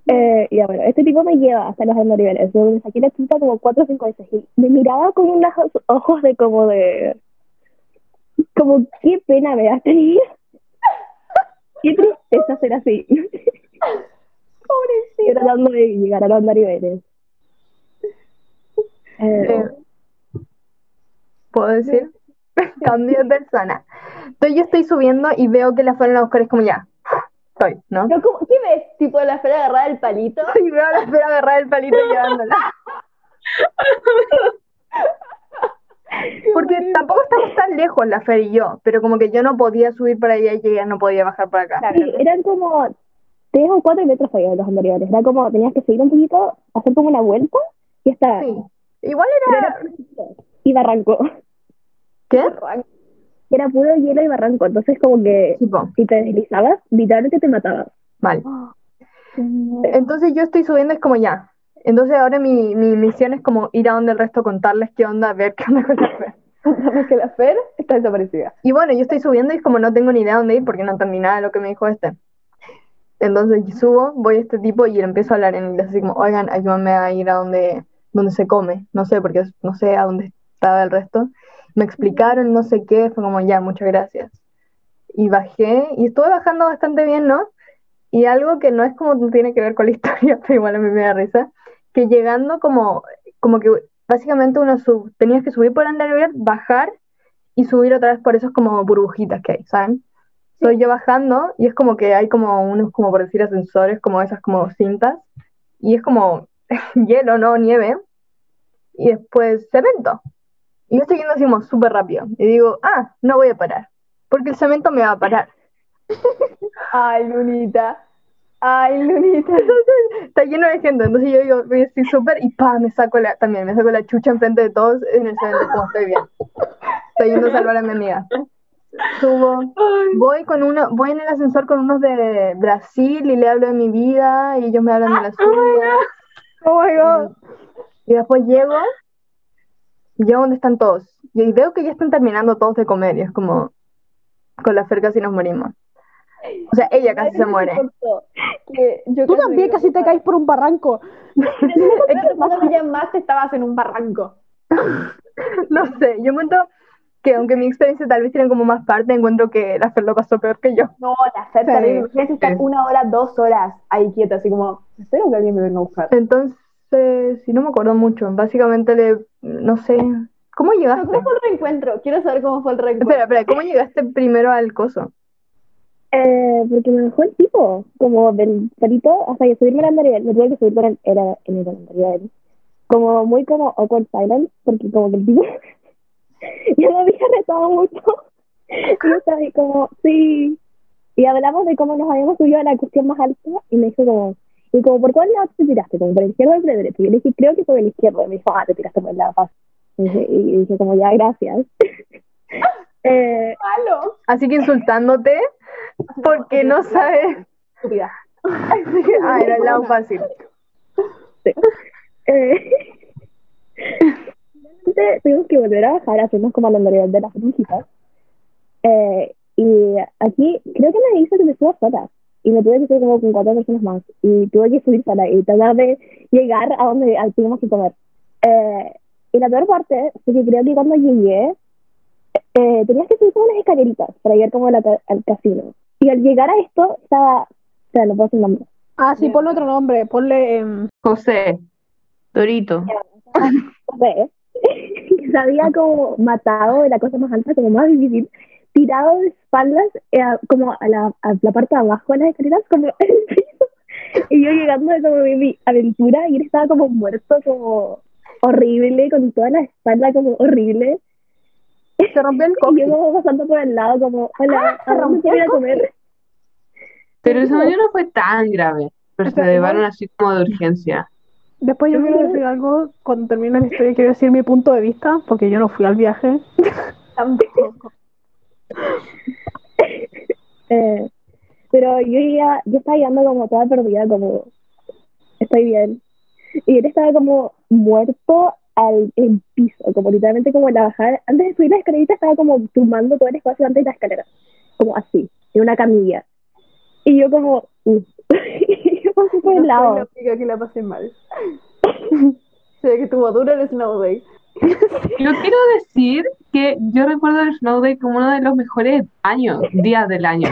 S7: Eh, y bueno, este tipo me lleva hasta los altos niveles. Yo me saqué la chuta como cuatro o cinco veces y me miraba con unos ojos de como de... Como, qué pena me da este niño. Qué tristeza ser así. Pobrecito. Tratando de llegar a los niveles. Eh,
S3: Eh, ¿Puedo decir? [laughs] Cambio de persona. Entonces yo estoy subiendo y veo que la fueron a buscar, es como ya. Estoy, ¿no?
S4: Pero, ¿cómo- ¿Qué ves? Tipo la esfera agarrada del palito.
S3: Y veo a la espera agarrar el palito y llevándola. Porque tampoco estamos tan lejos la Fer y yo, pero como que yo no podía subir para allá y ella no podía bajar para acá.
S7: Sí, eran como tres o cuatro metros para allá los anteriores. Era como, tenías que seguir un poquito, hacer como una vuelta y está.
S3: Sí. Igual era...
S7: era y barranco.
S3: ¿Qué?
S7: Era puro hielo y barranco. Entonces, como que si te deslizabas, literalmente te matabas.
S3: mal. [gasps] Entonces yo estoy subiendo, es como ya. Entonces ahora mi, mi misión es como ir a donde el resto, contarles qué onda, ver qué onda con la Fer. [laughs]
S4: Contame que la Fer está desaparecida.
S3: Y bueno, yo estoy subiendo y es como no tengo ni idea dónde ir porque no entendí nada de lo que me dijo este. Entonces yo subo, voy a este tipo y le empiezo a hablar en inglés, así como, oigan, ayúdenme a ir a donde, donde se come. No sé, porque no sé a dónde estaba el resto. Me explicaron, no sé qué, fue como, ya, muchas gracias. Y bajé, y estuve bajando bastante bien, ¿no? Y algo que no es como tiene que ver con la [laughs] historia, pero igual a mí me da risa, que llegando como, como que básicamente uno sub, tenías que subir por Underwear, bajar y subir otra vez por esos como burbujitas que hay, ¿saben? Estoy yo bajando y es como que hay como unos, como por decir, ascensores, como esas como cintas, y es como [laughs] hielo, no nieve, y después cemento. Y yo estoy yendo así como súper rápido, y digo, ah, no voy a parar, porque el cemento me va a parar. [laughs]
S4: Ay, Lunita. Ay, Lunita. [laughs]
S3: Está lleno de gente, entonces yo digo, voy así súper, y pa, me saco la, también, me saco la chucha enfrente de todos en el cemento, como estoy bien. Estoy yendo a salvar a mi amiga. Subo, voy con uno, voy en el ascensor con unos de Brasil y le hablo de mi vida y ellos me hablan de la suya.
S6: Oh my god.
S3: Y después llego, llego donde están todos. Y veo que ya están terminando todos de comer y es como, con la Fer casi nos morimos. O sea, ella casi se muere.
S4: que yo
S6: Tú
S4: casi
S6: también
S4: me
S6: casi te caes por un barranco.
S4: Cuando me llamaste estabas en un barranco.
S3: No sé, yo encuentro que aunque mi experiencia tal vez tiene como más parte, encuentro que la Fer lo pasó peor que yo.
S4: No, la Fer
S3: Sí.
S4: terrible. Imagínate estar
S2: Sí.
S4: una hora, dos horas ahí quieta, así como, espero que alguien me venga a buscar.
S3: Entonces, si no me acuerdo mucho, básicamente le, no sé, ¿cómo llegaste?
S4: ¿Cómo fue el reencuentro? Quiero saber cómo fue el reencuentro.
S3: Espera, espera, ¿cómo llegaste primero al coso?
S7: Eh, porque me dejó el tipo, como del perito, hasta que subirme al andarivel, me tuve que subir por el, era en el andarivel. Como muy como awkward silence, porque como que el tipo [laughs] ya me había retado mucho. Y yo estaba ahí como, sí. Y hablamos de cómo nos habíamos subido a la cuestión más alta, y me dijo como, y como, ¿por cuál lado te tiraste? Como, ¿por el izquierdo o por el derecho? Y yo le dije, creo que por el izquierdo. Y me dijo, ah, te tiraste por el lado fácil. Y dije, y dije como, ya, gracias. [laughs] eh,
S4: malo.
S3: Así que insultándote porque no sabes.
S4: Estúpida. [laughs]
S3: Ah, era el lado fácil.
S7: Eh, finalmente tuvimos que volver a bajar, hacernos como la andarivel de las brujitas. Eh, y aquí creo que me dijo que me suba sola. Y me tuve que subir como con cuatro personas más. Y tuve que subir sola y tratar de llegar a donde a- tuvimos que comer. Eh, y la peor parte fue que creo que cuando llegué, eh, tenías que subir como unas escaleritas para llegar como la al casino. Y al llegar a esto, estaba. O sea, no puedo decir nombre.
S6: Ah, sí, ponle otro nombre. Ponle. em,
S2: José, Dorito.
S7: José, [laughs] que se había como matado de la cosa más alta, como más difícil, tirado de espaldas eh, como a la, a la parte de abajo de las escaleras, como en [laughs] el piso. Y yo llegando de como mi, mi aventura y él estaba como muerto, como horrible, con toda la espalda como horrible.
S3: Se rompió el [laughs]
S7: Y yo como pasando por el lado, como, hola,
S4: se
S7: ¿a dónde ir a
S4: el
S7: comer?
S2: Pero esa mañana no fue tan grave. Pero se llevaron así como de urgencia.
S6: Después yo quiero decir algo, cuando termine la historia, quiero decir mi punto de vista, porque yo no fui al viaje. [laughs]
S4: Tampoco. [laughs]
S7: Eh, pero yo ya, yo estaba llegando como toda perdida, como estoy bien. Y él estaba como muerto al el piso, como literalmente como en la bajada. Antes de subir la escalerita estaba como tumbando todo el espacio antes de la escalera, como así, en una camilla. Y yo como, uh. [laughs] y yo pasé por el
S4: No soy la
S7: lado.
S4: que la pasé mal. [laughs] Sé que tuvo duro el Snow Day. [laughs]
S2: Yo quiero decir que yo recuerdo el Snow Day como uno de los mejores años, días del año.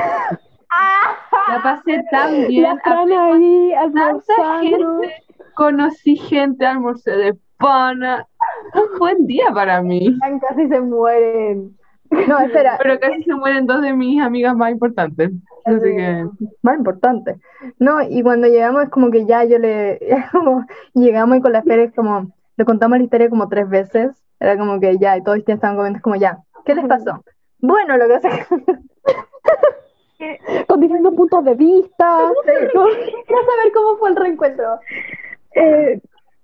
S2: La pasé tan bien.
S6: La ahí almorzando.
S2: gente, conocí gente, almorcé de pana. Un buen día para mí.
S4: Casi se mueren.
S3: No, espera,
S2: Pero casi se mueren dos de mis amigas más importantes. Así que
S3: más importante. No, y cuando llegamos es como que ya yo le, [laughs] como, llegamos y con la Fer es como, le contamos la historia como tres veces, era como que ya, y todos ya estaban comiendo, como ya, ¿qué les pasó? [laughs] Bueno, lo que que [laughs]
S6: Con distintos puntos de vista. [laughs]
S4: Quiero saber cómo fue el reencuentro.
S7: Eh,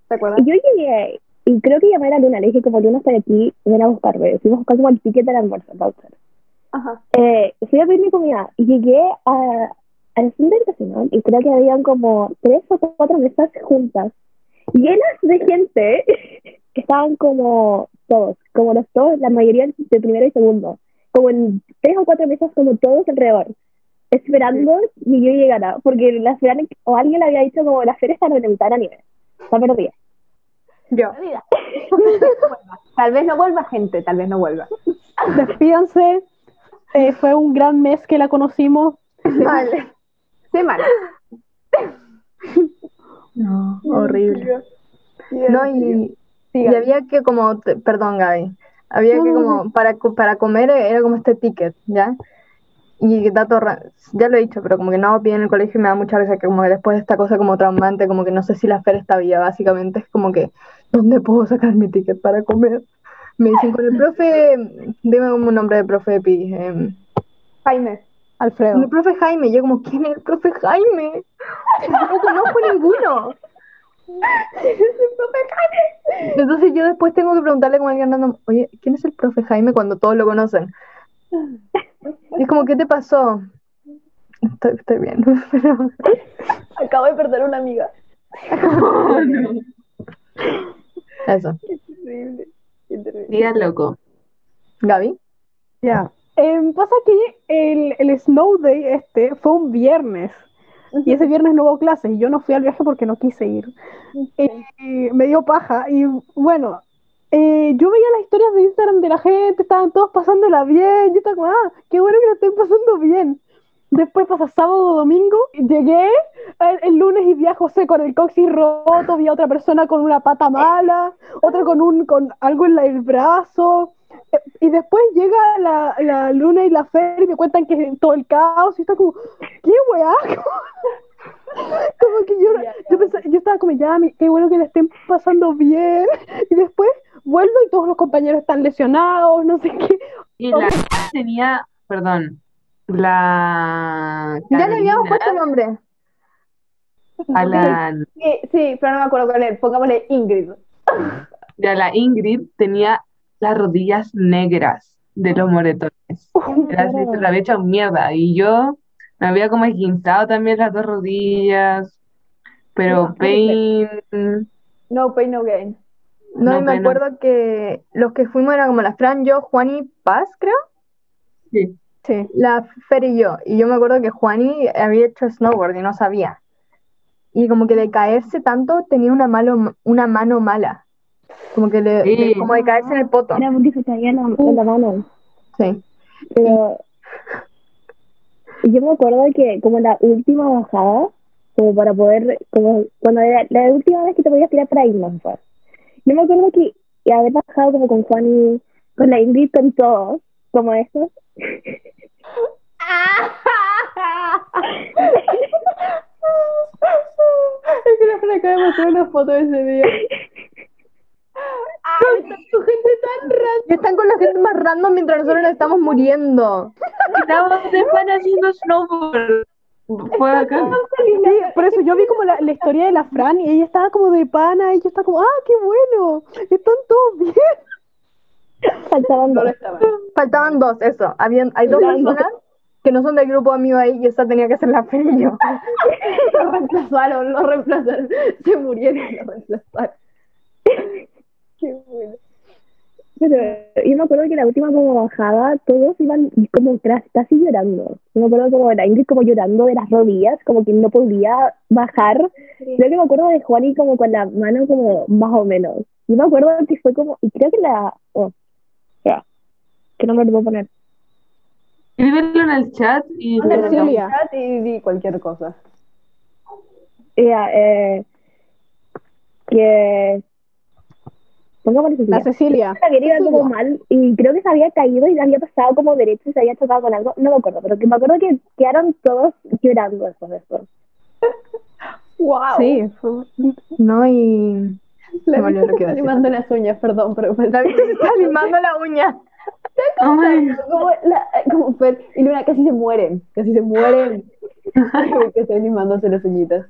S4: ¿Te acuerdas?
S7: yo llegué, y creo que llamé a la Luna, le dije como Luna está aquí, ven a buscarme. Fuimos a buscar como el ticket del almuerzo, voucher.
S4: Ajá.
S7: Eh, fui a pedir mi comida y llegué a, al centro habitacional y creo que habían como tres o cuatro mesas juntas, llenas de gente [laughs] que estaban como todos, como los todos, la mayoría de primero y segundo, como en tres o cuatro mesas como todos alrededor, esperando que yo llegara, porque la Fran- o alguien le había dicho como la feria está en la mitad del anime, está perdida.
S3: yo,
S4: La. [laughs] Tal vez no vuelva gente, tal vez no vuelva.
S6: Despídanse. Eh, fue un gran mes que la conocimos.
S3: vale.
S4: Semana. [laughs]
S3: No, horrible. No, y, había que como, te- perdón Gaby, había que como, para, para comer era como este ticket, ¿ya? Y dato, ya lo he dicho, pero como que no hago bien en el colegio y me da mucha risa que como que después de esta cosa como traumante, como que no sé si la Fer está viva, básicamente es como que, ¿dónde puedo sacar mi ticket para comer? Me dicen con el profe, dime como un nombre de profe Pi, em,
S4: Jaime.
S6: Alfredo.
S3: el profe Jaime, yo como, ¿quién es el profe Jaime? No conozco ninguno. [laughs] Entonces yo después tengo que preguntarle como a alguien random, oye, ¿quién es el profe Jaime cuando todos lo conocen? Y es como, ¿qué te pasó? Estoy, estoy bien, [laughs] pero
S4: Acabo de perder una amiga.
S3: eso.
S4: Qué terrible. Qué terrible.
S2: día loco.
S3: Gaby,
S6: Ya. Em, pasa que el, el Snow Day este fue un viernes. Y ese viernes no hubo clases y yo no fui al viaje porque no quise ir. Y me dio paja. Y bueno, eh, yo veía las historias de Instagram de la gente, estaban todos pasándola bien. Yo estaba como, ah, qué bueno que la estén pasando bien. Después pasa sábado domingo, llegué el, el lunes y vi a José con el coxis roto, vi a otra persona con una pata mala, otra con un con algo en la- el brazo. Y después llega la, la luna y la fe y me cuentan que todo el caos y está como, ¿qué weá? [laughs] Como que yo, yo, pensaba- yo estaba como, ya, qué bueno que le estén pasando bien. Y después vuelvo y todos los compañeros están lesionados, no sé qué.
S2: Y la tenía, perdón, la
S3: Ya le habíamos
S2: Carolina,
S3: puesto nombre.
S2: a la,
S4: Sí, sí, pero no me acuerdo cuál es. Pongámosle Ingrid.
S2: de la Ingrid tenía las rodillas negras de los moretones. [laughs] Era así, se la había hecho mierda. Y yo me había como esguinzado también las dos rodillas. Pero pain,
S4: No pain, no gain.
S3: No,
S2: No,
S3: y me acuerdo que los que fuimos eran como la Fran, yo, Juani, Paz, creo.
S2: sí.
S6: Sí.
S3: La Fer y yo. Y yo me acuerdo que Juani había hecho snowboard y no sabía. Y como que de caerse tanto tenía una, malo, una mano mala. Como que le,
S2: Sí.
S3: como de caerse en el poto.
S7: Era porque se caía en la, en la mano.
S3: Sí.
S7: Pero yo me acuerdo que como la última bajada, como para poder, como cuando era la última vez que te podías tirar para irnos, fue. Yo me acuerdo que haber bajado como con Juan y con la Ingrid, con todos, como eso. [laughs]
S4: Es que la Fran acaba de mostrar una foto de ese día. [laughs] ¡Ay, tu gente tan!
S3: Y están con la gente más random mientras nosotros nos estamos muriendo.
S2: Pan haciendo snowboard. Fue acá.
S6: Sí, por eso yo vi como la, la historia de la Fran y ella estaba como de pana y yo estaba como, ah, qué bueno, están todos bien.
S7: Faltaban dos.
S3: Faltaban dos, eso. Habían, hay dos personas que no son del grupo amigo ahí y esa tenía que ser la Fer y yo. [laughs]
S4: Lo reemplazaron, lo reemplazaron. Se murieron y lo reemplazaron.
S7: Pero yo me acuerdo que la última como bajada, todos iban como casi llorando. Yo me acuerdo como de la Ingrid como llorando de las rodillas, como que no podía bajar. Creo que me acuerdo de Juani como con la mano como más o menos. Yo me acuerdo que fue como, y creo que la, oh, espera, que no me lo puedo poner.
S2: Escríbelo en el chat y
S4: en el chat y di cualquier cosa.
S7: Era, eh, que, pongámosle
S6: La
S7: Cecilia.
S6: Cecilia.
S7: La que iba como mal y creo que se había caído y había pasado como derecho y se había chocado con algo, no me acuerdo, pero que me acuerdo que quedaron todos llorando después de esto. [laughs]
S4: ¡Wow!
S6: Sí, fue-
S3: No, y
S4: La
S3: Se
S4: se está limando las uñas, perdón, pero
S3: David se está [laughs] limando la uña.
S4: Como, la, como Fer y Luna casi se mueren, casi se mueren. [laughs] que están limándose las uñitas.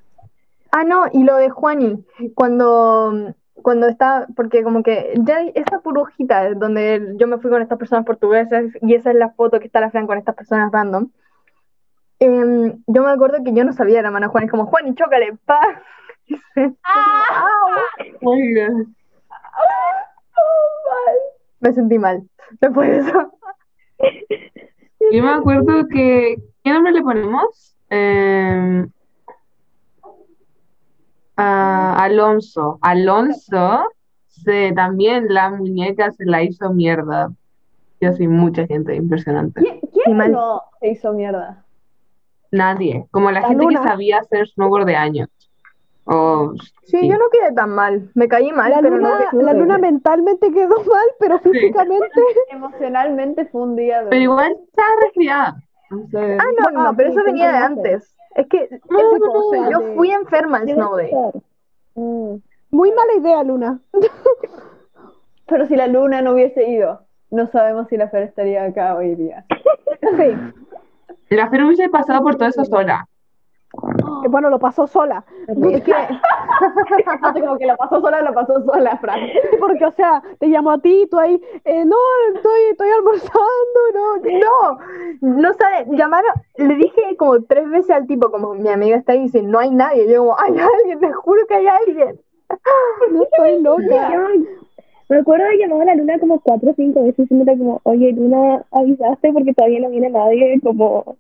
S3: Ah, no, y lo de Juani, cuando, cuando está, porque como que ya esa burbujita donde yo me fui con estas personas portuguesas y esa es la foto que está la Fran con estas personas random. em, yo me acuerdo que yo no sabía la mano de Juani, como Juani, chócale, pa. [laughs] Y
S2: oiga.
S3: Me sentí mal después de eso.
S2: Yo me acuerdo que. ¿Qué nombre le ponemos? Eh, Alonso. Alonso se, también la muñeca se la hizo mierda. Y así, mucha gente, impresionante.
S4: ¿Quién, no se hizo mierda?
S2: Nadie. Como la
S6: La
S2: gente que sabía hacer snowboard de años. O,
S3: Sí,
S2: sí.
S3: yo no quedé tan mal, me caí mal,
S6: La
S3: pero no
S6: luna, la luna mentalmente quedó mal, pero físicamente. [laughs]
S4: Emocionalmente fue un día de.
S2: Pero igual estaba resfriada. Entonces,
S3: Ah, no, no,
S6: Ah,
S3: pero
S7: sí,
S3: eso venía de antes. Es que
S2: No, no,
S3: yo
S6: de-
S3: fui enferma el
S7: Debe
S3: Snow Day.
S4: Mm.
S6: Muy mala idea, Luna. [laughs]
S4: Pero si la luna no hubiese ido, no sabemos si la Fer estaría acá hoy día.
S6: Sí. [laughs]
S2: la Fer hubiese pasado por todo eso sola.
S6: Que bueno, lo pasó sola.
S3: Es que,
S4: Hace como que la pasó sola, la pasó sola, Fran.
S6: Porque, o sea, te llamó a ti, tú ahí, eh, no, estoy, estoy almorzando, no.
S3: no, no sabe, llamaron, le dije como tres veces al tipo, como mi amiga está ahí y dice, no hay nadie. Yo como, hay alguien, te juro que hay alguien.
S6: No estoy loca.
S7: Me acuerdo de llamar a la luna como cuatro o cinco veces diciéndole como, oye luna, avisaste porque todavía no viene nadie, como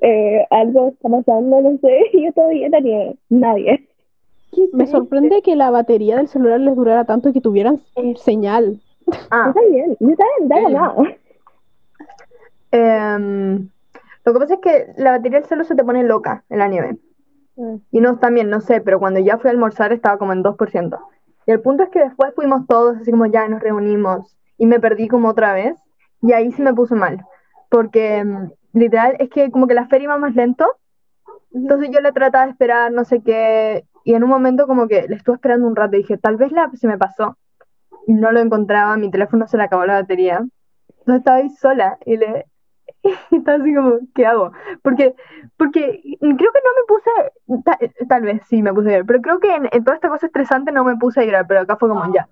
S7: eh, algo está pasando, no sé, [laughs] y yo todavía no tenía nadie.
S6: Me sorprende que la batería del celular les durara tanto y que tuvieran señal.
S2: Ah,
S7: Está bien, no está bien, está nada.
S3: Em, lo que pasa es que la batería del celular se te pone loca en la nieve.
S7: Mm.
S3: Y no, también, no sé, pero cuando ya fui a almorzar estaba como en 2%. Y el punto es que después fuimos todos, así como ya nos reunimos, y me perdí como otra vez, y ahí sí me puse mal. Porque mm, literal es que como que la feria iba más lento, entonces yo le trataba de esperar, no sé qué, y en un momento como que le estuve esperando un rato y dije, tal vez la se me pasó. Y no lo encontraba, mi teléfono se le acabó la batería. Entonces estaba ahí sola y le y [laughs] estaba así como, ¿qué hago? Porque, porque creo que no me puse, ta- tal vez sí me puse a llorar, pero creo que en, en toda esta cosa estresante no me puse a llorar, pero acá fue como ya.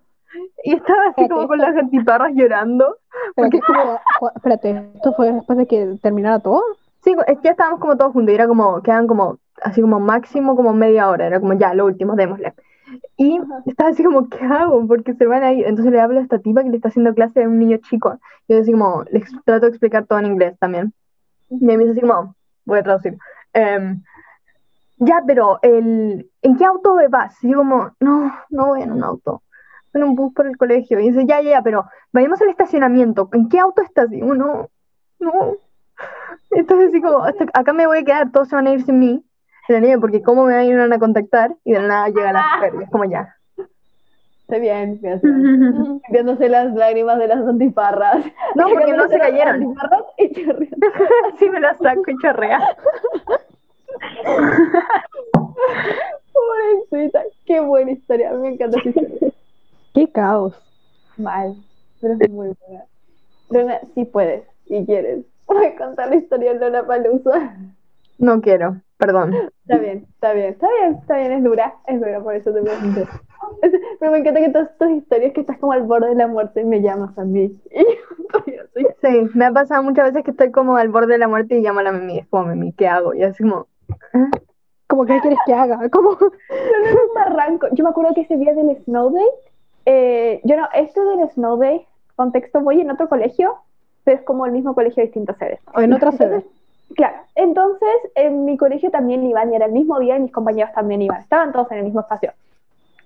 S3: Y estaba así como con las antiparras llorando.
S6: Pero que es como, espérate, ¿esto fue después de que terminara todo?
S3: Sí, ya estábamos como todos juntos y era como, quedan como, así como máximo como media hora, era como ya, lo último, démosle. Y estaba así como, ¿qué hago? Porque se van a ir. Entonces le hablo a esta tipa que le está haciendo clase a un niño chico. Yo así como, le ex- trato de explicar todo en inglés también. Y a mí me dice así como, voy a traducir. em, ya, pero el, ¿en qué auto vas? Y yo como, no, no voy en un auto. Voy en un bus por el colegio. Y dice, ya, ya, ya, pero vayamos al estacionamiento. ¿En qué auto estás? Y digo, no, no. Entonces así como, hasta acá me voy a quedar, todos se van a ir sin mí. Nieve, porque cómo me van a ir a contactar y de nada llega la mujer y es como ya.
S4: Está bien. [laughs] Limpiándose las lágrimas de las antiparras.
S3: No, porque no se
S4: las
S3: cayeron.
S4: antiparras y chorreando. [laughs]
S3: Así me la saco y chorrea.
S4: Pobrecita, qué buena historia. Me encanta esa historia.
S6: ¡Qué caos!
S4: Mal, pero es muy buena. Luna, si puedes y quieres, voy a contar la historia de Lola Palusa.
S3: No quiero, perdón.
S4: Está bien, está bien, está bien, está bien, es dura, es dura, por eso te pregunté. Pero me encanta que todas tus historias que estás como al borde de la muerte me llamas a mí. [laughs]
S3: Sí, me ha pasado muchas veces que estoy como al borde de la muerte y llamo a la Mimi. Es como, Mimi, ¿qué hago? Y así como,
S6: ¿Cómo que quieres que haga? ¿Cómo? [laughs]
S4: No, no, no, un barranco. Yo me acuerdo que ese día del Snow Day, eh, yo no, esto del Snow Day, contexto, voy en otro colegio, pero es como el mismo colegio de distintas sedes.
S6: O en otra sede.
S4: Claro, entonces en mi colegio también iban y era el mismo día y mis compañeros también iban, estaban todos en el mismo espacio.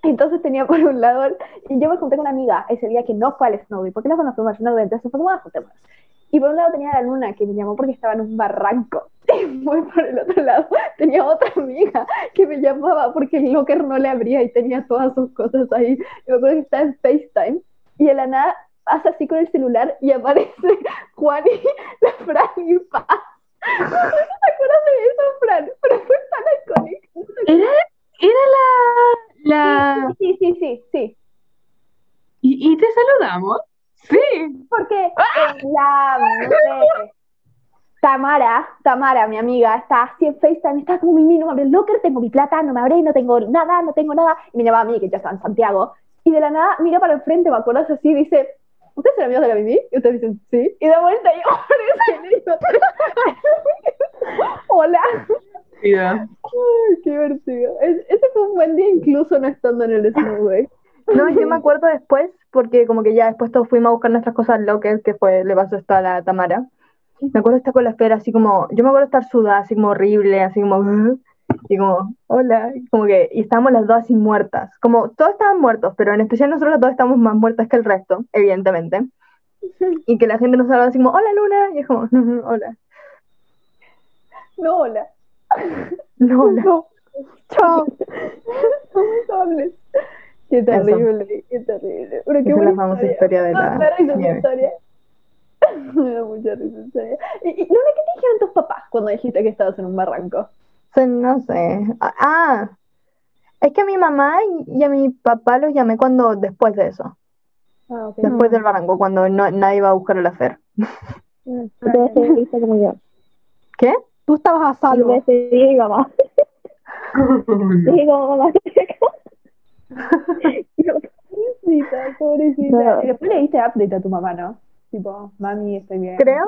S4: Entonces tenía por un lado, y yo me junté con una amiga ese día que no fue al Snow Day, porque dos nos fuimos al Snow Day, entonces fue como, ah, juntémonos. Y por un lado tenía a la luna que me llamó porque estaba en un barranco. [laughs] Y por el otro lado tenía otra amiga que me llamaba porque el locker no le abría y tenía todas sus cosas ahí. Y me acuerdo que estaba en FaceTime y de la nada hace así con el celular y aparece [laughs] Juan y la Fran y Paz. No te acuerdas de eso, Fran, pero fue tan icónico.
S2: Era, era la, la...
S4: Sí, sí, sí, sí.
S2: ¿Y, y te saludamos? Sí.
S4: Porque eh, la no sé, Tamara, Tamara, mi amiga, está así en FaceTime, está como Mimi, no me abre el locker, tengo mi plata, no me abre, no tengo nada, no tengo nada. Y me llamaba a mí, que ya estaba en Santiago. Y de la nada mira para el frente, me acuerdo así, dice, ¿ustedes son amigos de la Mimi? Y ustedes dicen, sí. Y da vuelta yo, "Hola", y [laughs] le digo, [laughs] Hola.
S2: Mira.
S4: Ay, qué divertido. Es- ese fue un buen día incluso no estando en el Snow. [laughs]
S3: No, yo me acuerdo después, porque como que ya después todos fuimos a buscar nuestras cosas al locker, que fue, le pasó esto a la Tamara. Me acuerdo estar con la esfera así como, yo me acuerdo estar sudada, así como horrible, así como, "Ugh", y como, hola, y como que, y estábamos las dos así muertas, como todos estaban muertos, pero en especial nosotros las dos estamos más muertas que el resto, evidentemente. [laughs] Y que la gente nos hablaba así como, hola Luna, y es como, [laughs] hola,
S4: No, hola. [laughs]
S3: no, hola.
S6: No. Chao.
S4: No hables. Qué terrible, qué terrible. Pero qué
S3: Esa es
S4: buena
S3: la famosa
S4: historia.
S3: historia de la
S4: me
S3: nieve.
S4: historia. Me da mucha risa y, Luna, ¿qué te dijeron tus papás cuando dijiste que estabas en un barranco?
S3: Sí, no sé. Ah, es que a mi mamá y a mi papá los llamé cuando, después de eso.
S4: Ah.
S3: Después del barranco, cuando no, nadie iba a buscar a la Fer.
S7: Entonces se hizo como yo.
S3: ¿Qué?
S6: Tú estabas a salvo.
S7: decidí mi mamá. [laughs] Como mamá,
S4: Pobrecita, pobrecita.
S7: No.
S4: Y después le diste update a tu mamá, ¿no? Tipo, mami, estoy bien.
S3: Creo.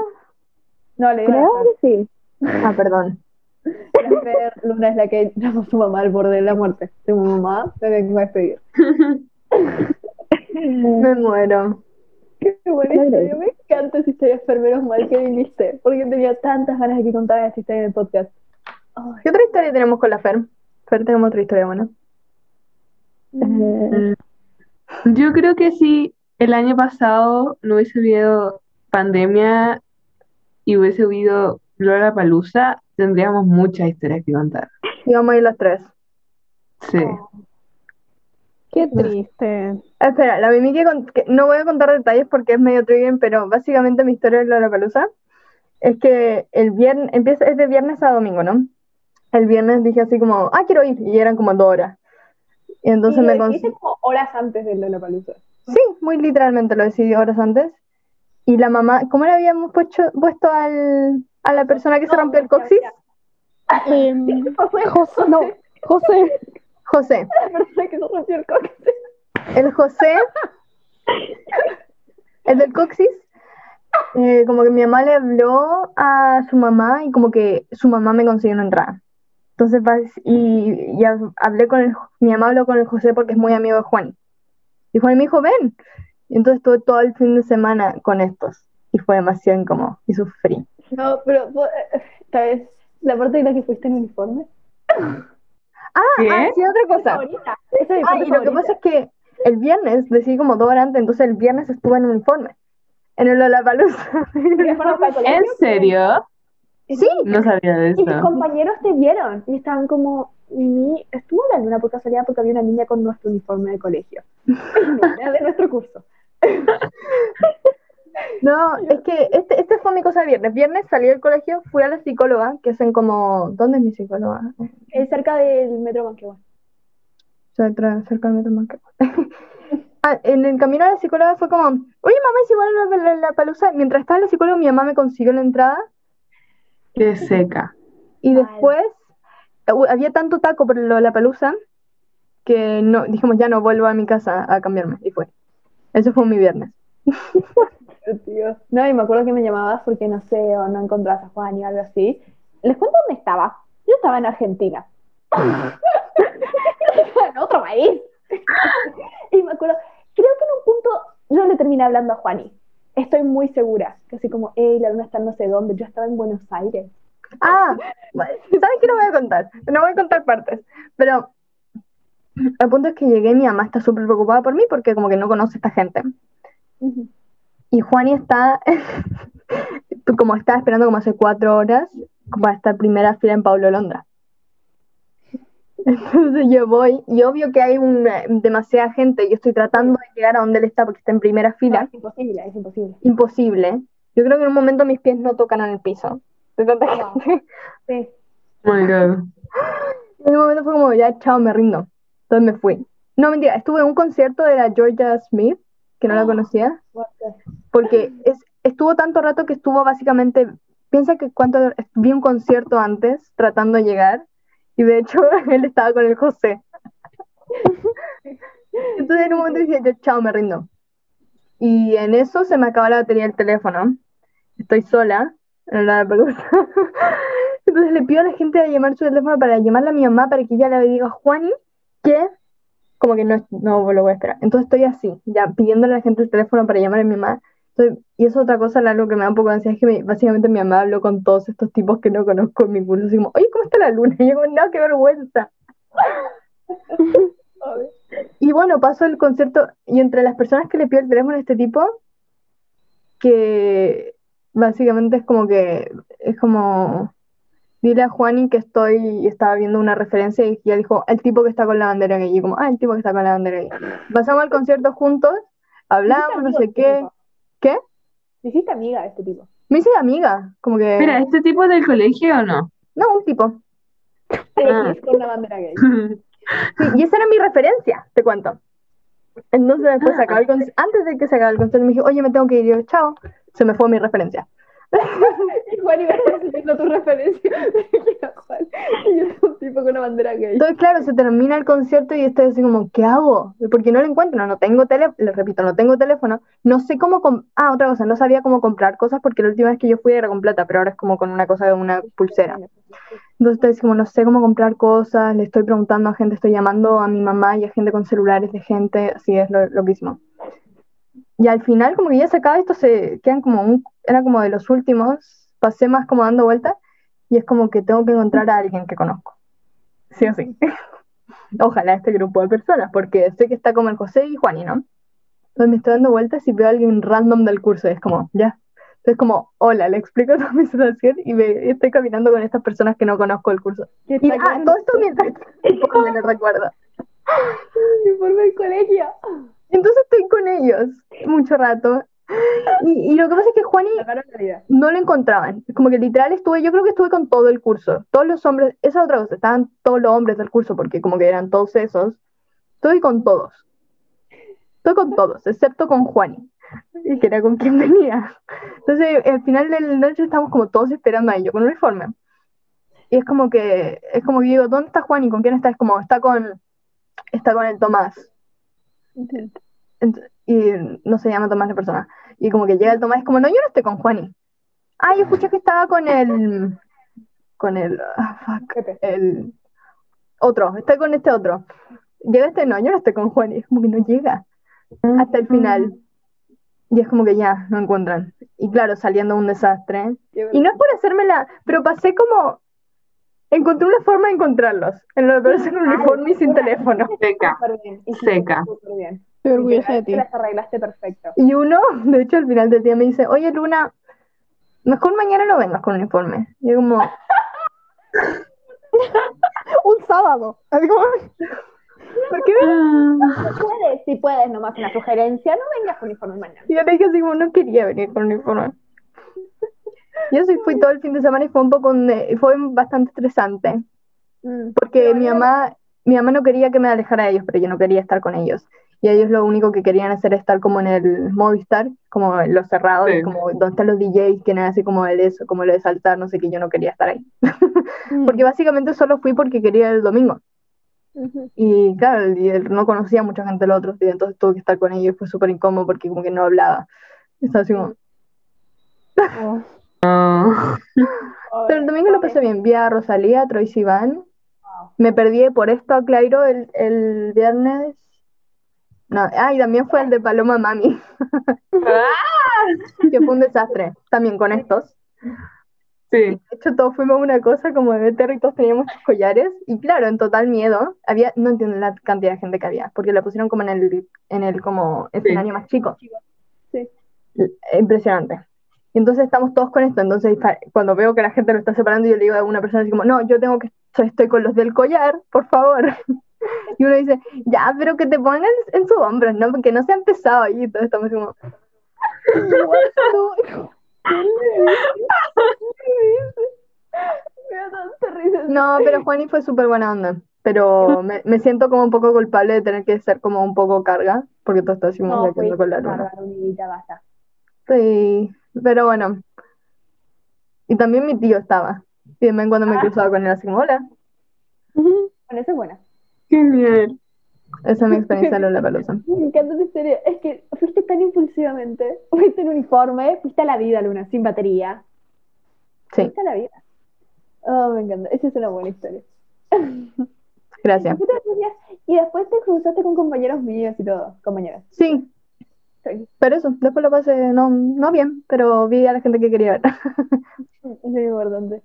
S4: No, le digo
S7: creo que sí.
S3: Ah, perdón.
S4: La Fer, Luna es la que llamó a su mamá al borde de la muerte. Tu mamá, te vengo a despedir. [laughs]
S3: Me muero.
S4: Qué buena historia. Me encanta esa historia, Fer, menos mal que viniste, porque tenía tantas ganas de que contaras esta historia en el podcast. Ay,
S3: ¿Qué otra historia tenemos con la Fer? Fer, tenemos otra historia buena.
S7: Eh,
S2: Yo creo que si el año pasado no hubiese habido pandemia y hubiese habido Lollapalooza, tendríamos muchas historias que contar.
S3: Y vamos a ir los tres.
S2: Sí.
S6: Qué triste.
S3: Espera, la Mimi que, con- que no voy a contar detalles porque es medio trigger, pero básicamente mi historia de Lollapalooza es que el viernes, empieza, es de viernes a domingo, ¿no? El viernes dije así como, ah, quiero ir, y eran como dos horas. Y entonces
S4: y
S3: me
S4: lo dijiste
S3: cons-
S4: como horas antes del Lollapalooza.
S3: Sí, muy literalmente lo decidí horas antes. Y la mamá, ¿cómo le habíamos puesto, puesto al, a la persona que se rompió el coxis?
S6: Em, [laughs] José, no, José.
S3: José. [laughs]
S4: La persona que se rompió el coxis.
S3: El José, el del coxis, eh, como que mi mamá le habló a su mamá y como que su mamá me consiguió una entrada. Entonces, vas- y, y hab- hablé con el, mi mamá habló con el José porque es muy amigo de Juan. Y Juan me dijo, ven. Y entonces estuve todo el fin de semana con estos. Y fue demasiado incómodo y sufrí.
S4: No, pero po- eh, esta vez, la parte en la que fuiste en uniforme.
S3: Ah,
S2: ¿Qué?
S3: ah, sí, otra cosa.
S4: Es
S3: Ah, y lo que pasa es que el viernes, decidí como dos horas antes, entonces el viernes estuve en uniforme. En el Lollapalooza. [laughs]
S4: ¿Uniforme para el colegio?
S2: ¿En serio?
S3: Sí,
S2: No sabía de
S4: Y tus
S2: eso.
S4: compañeros te vieron y estaban como, mi, estuvo la luna por casualidad porque había una niña con nuestro uniforme de colegio. Era [laughs] [laughs] de nuestro curso.
S3: No, es que este, este fue mi cosa de viernes. Viernes salí del colegio, fui a la psicóloga, que hacen como... ¿Dónde es mi psicóloga?
S4: Es cerca del metro Manquehue.
S3: Cerca, cerca del metro Manquehue. [laughs] Ah, en el camino a la psicóloga fue como, oye mamá, ¿y si vuelvo a la, la palusa? Mientras estaba en la psicóloga, mi mamá me consiguió la entrada
S2: Qué seca.
S3: y
S4: Vale.
S3: después eh, había tanto taco por la palusa que no, dijimos, ya no vuelvo a mi casa a cambiarme. Y fue. Eso fue mi viernes. [laughs]
S4: No, y me acuerdo que me llamabas porque no sé, o no encontrabas a Juan y algo así. Les cuento dónde estaba. Yo estaba en Argentina. [laughs] en otro país. y me acuerdo, creo que en un punto yo le terminé hablando a Juani. Estoy muy segura. Casi como, hey, la luna está en no sé dónde. Yo estaba en Buenos Aires.
S3: Ah, ¿sabes qué no voy a contar? No voy a contar partes, pero el punto es que llegué y mi mamá está súper preocupada por mí porque como que no conoce a esta gente. Y Juani está, [laughs] como estaba esperando como hace cuatro horas, para estar primera fila en Pablo Londra. Entonces yo voy y obvio que hay una, demasiada gente. Yo estoy tratando de llegar a donde él está porque está en primera
S4: No,
S3: fila.
S4: es imposible, es imposible.
S3: Imposible. Yo creo que en un momento mis pies no tocan en el piso. De tanta gente.
S4: Sí.
S2: Oh my God.
S3: En un momento fue como, ya, chao, me rindo. Entonces me fui. No, mentira, estuve en un concierto de la Georgia Smith, que no la conocía,
S4: What the-
S3: porque es, estuvo tanto rato que estuvo básicamente, piensa que cuánto, vi un concierto antes tratando de llegar, y de hecho [laughs] él estaba con el José. [laughs] Entonces en un momento dije, ya, chao, me rindo. Y en eso se me acaba la batería del teléfono. Estoy sola en la pelusa. [laughs] Entonces le pido a la gente a llamar su teléfono para llamarle a mi mamá para que ella le diga a Juani que como que no, no lo voy a esperar. Entonces estoy así, ya pidiéndole a la gente el teléfono para llamar a mi mamá. Entonces, y eso es otra cosa, algo que me da un poco de ansiedad, es que me- básicamente mi mamá habló con todos estos tipos que no conozco en mi curso, así como, oye, ¿cómo está la luna? [laughs] Y yo como, no, qué vergüenza. [laughs] Y bueno, pasó el concierto y entre las personas que le pido el teléfono a este tipo, que básicamente es como que, es como, dile a Juani que estoy, estaba viendo una referencia y ya dijo, el tipo que está con la bandera gay, y yo como, ah, el tipo que está con la bandera gay. Pasamos al concierto juntos, hablamos, no sé qué,
S4: tipo?
S3: ¿qué?
S4: ¿Te hiciste amiga de este tipo?
S3: Me hice amiga, como que,
S2: Espera, ¿este tipo es del colegio o no?
S3: no, un tipo.
S2: Ah.
S4: Con la bandera gay.
S3: Sí, y esa era mi referencia, te cuento. Entonces después se acabó el conci- antes de que se acabe el concierto me dije, oye, me tengo que ir, yo, chao, se me fue mi referencia.
S4: Juan a estar siguiendo tu referencia. Y soy un tipo con una bandera gay.
S3: Entonces, claro, se termina el concierto y estoy así como, ¿qué hago? Porque no lo encuentro, no tengo teléfono, les repito, no tengo teléfono, no sé cómo, ah, otra cosa, no sabía cómo comprar cosas porque la última vez que yo fui era con plata, pero ahora es como con una cosa de una pulsera. Entonces estoy así como, no sé cómo comprar cosas, le estoy preguntando a gente, estoy llamando a mi mamá y a gente con celulares de gente, así es lo, loquísimo. Y al final, como que ya se acaba esto, se quedan como un, era como de los últimos, pasé más como dando vueltas y es como que tengo que encontrar a alguien que conozco. Sí o sí. [laughs] Ojalá este grupo de personas, porque sé que está como el José y Juani, ¿no? Entonces me estoy dando vueltas y veo a alguien random del curso y es como, ya. Entonces como, hola, le explico [laughs] toda mi situación y me estoy caminando con estas personas que no conozco del curso.
S4: ¿Qué
S3: Y
S4: está
S3: ah, todo esto mientras [laughs] me lo recuerdo.
S4: el uniforme del colegio?
S3: Entonces estoy con ellos mucho rato. Y, y lo que pasa es que Juani no lo encontraban. Como que literal estuve, yo creo que estuve con todo el curso. Todos los hombres, esa es otra cosa, estaban todos los hombres del curso, porque como que eran todos esos. Estuve con todos. Estuve con todos, excepto con Juani, y que era con quien venía. Entonces, al final de la noche estamos como todos esperando a ellos con uniforme. Y es como que, es como que digo, ¿dónde está Juani? ¿Con quién está? Es como, está con, está con el Tomás. Ent- y no se llama Tomás la persona. Y como que llega el Tomás, es como, no, yo no estoy con Juani. Ah, yo escuché que estaba con el, con el, ah, fuck, el otro, está con este otro. Llega este, no, yo no estoy con Juani, es como que no llega hasta el final. Y es como que ya, no encuentran. Y claro, saliendo un desastre. Y no es por hacérmela, pero pasé como, encontré una forma de encontrarlos, en lo de verse con uniforme y sin teléfono.
S2: Seca. Seca.
S6: Estoy orgullosa de ti.
S4: te las arreglaste perfecto.
S3: Y uno, de hecho, al final del día me dice, oye Luna, mejor mañana no vengas con uniforme. Y yo como, [laughs]
S6: Un sábado. Así como,
S3: ¿por qué me-?"
S4: Si puedes, si puedes, nomás una sugerencia, no vengas con uniforme mañana.
S3: Y yo le dije así como, no quería venir con uniforme. Yo sí fui todo el fin de semana y fue un poco, fue bastante estresante,
S4: Mm.
S3: porque mi mamá, mi mamá no quería que me alejara de ellos, pero yo no quería estar con ellos. Y ellos lo único que querían hacer es estar como en el Movistar, como en los cerrados,
S2: Sí.
S3: como donde están los DJs, que nada así como el eso, como lo de saltar, no sé qué, yo no quería estar ahí. [laughs] Porque básicamente solo fui porque quería el domingo. Y claro, y él no conocía a mucha gente los otros días, entonces tuve que estar con ellos y fue súper incómodo porque como que no hablaba. Estaba así como...
S6: oh,
S2: Ah. [laughs]
S3: Pero el domingo lo pasé bien, vi a Rosalía, a Troy Sivan. Me perdí por esto a Clairo el, el viernes. No, ah, y también fue el de Paloma Mami, que fue un desastre, también con estos.
S2: Sí.
S3: De hecho, todos fuimos una cosa como de meter y todos teníamos estos collares. Y claro, en total miedo. Había, no entiendo la cantidad de gente que había, porque la pusieron como en el, en el como escenario más chico.
S4: Sí.
S3: Impresionante. Y entonces estamos todos con esto. Entonces, cuando veo que la gente lo está separando, yo le digo a una persona así como, no, yo tengo que, estoy con los del collar, por favor. Y uno dice, ya, pero que te pongan en su hombro, ¿no? Porque no se ha empezado ahí. Entonces estamos así como. No, pero Juani fue súper buena onda. Pero me, me siento como un poco culpable de tener que ser como un poco carga, porque todo está así
S4: No,
S3: con la luna.
S4: basta.
S3: Sí, pero bueno. Y también mi tío estaba. Y también cuando me
S4: Ah.
S3: cruzaba con él, así como, hola.
S4: Bueno, eso es buena.
S2: Genial.
S3: Esa es mi experiencia [laughs] en Lollapalooza.
S4: Me encanta tu historia. Es que fuiste tan impulsivamente. Fuiste en uniforme, fuiste a la vida, Luna, sin batería.
S3: Sí,
S4: Fuiste a la vida. Oh, me encanta. Esa es una buena historia. [laughs]
S3: gracias.
S4: Y después te cruzaste con compañeros míos y todo. Compañeras.
S3: Sí,
S4: Sí.
S3: pero eso, después lo pasé, no, no bien, pero vi a la gente que quería ver.
S4: Eso [laughs] es importante.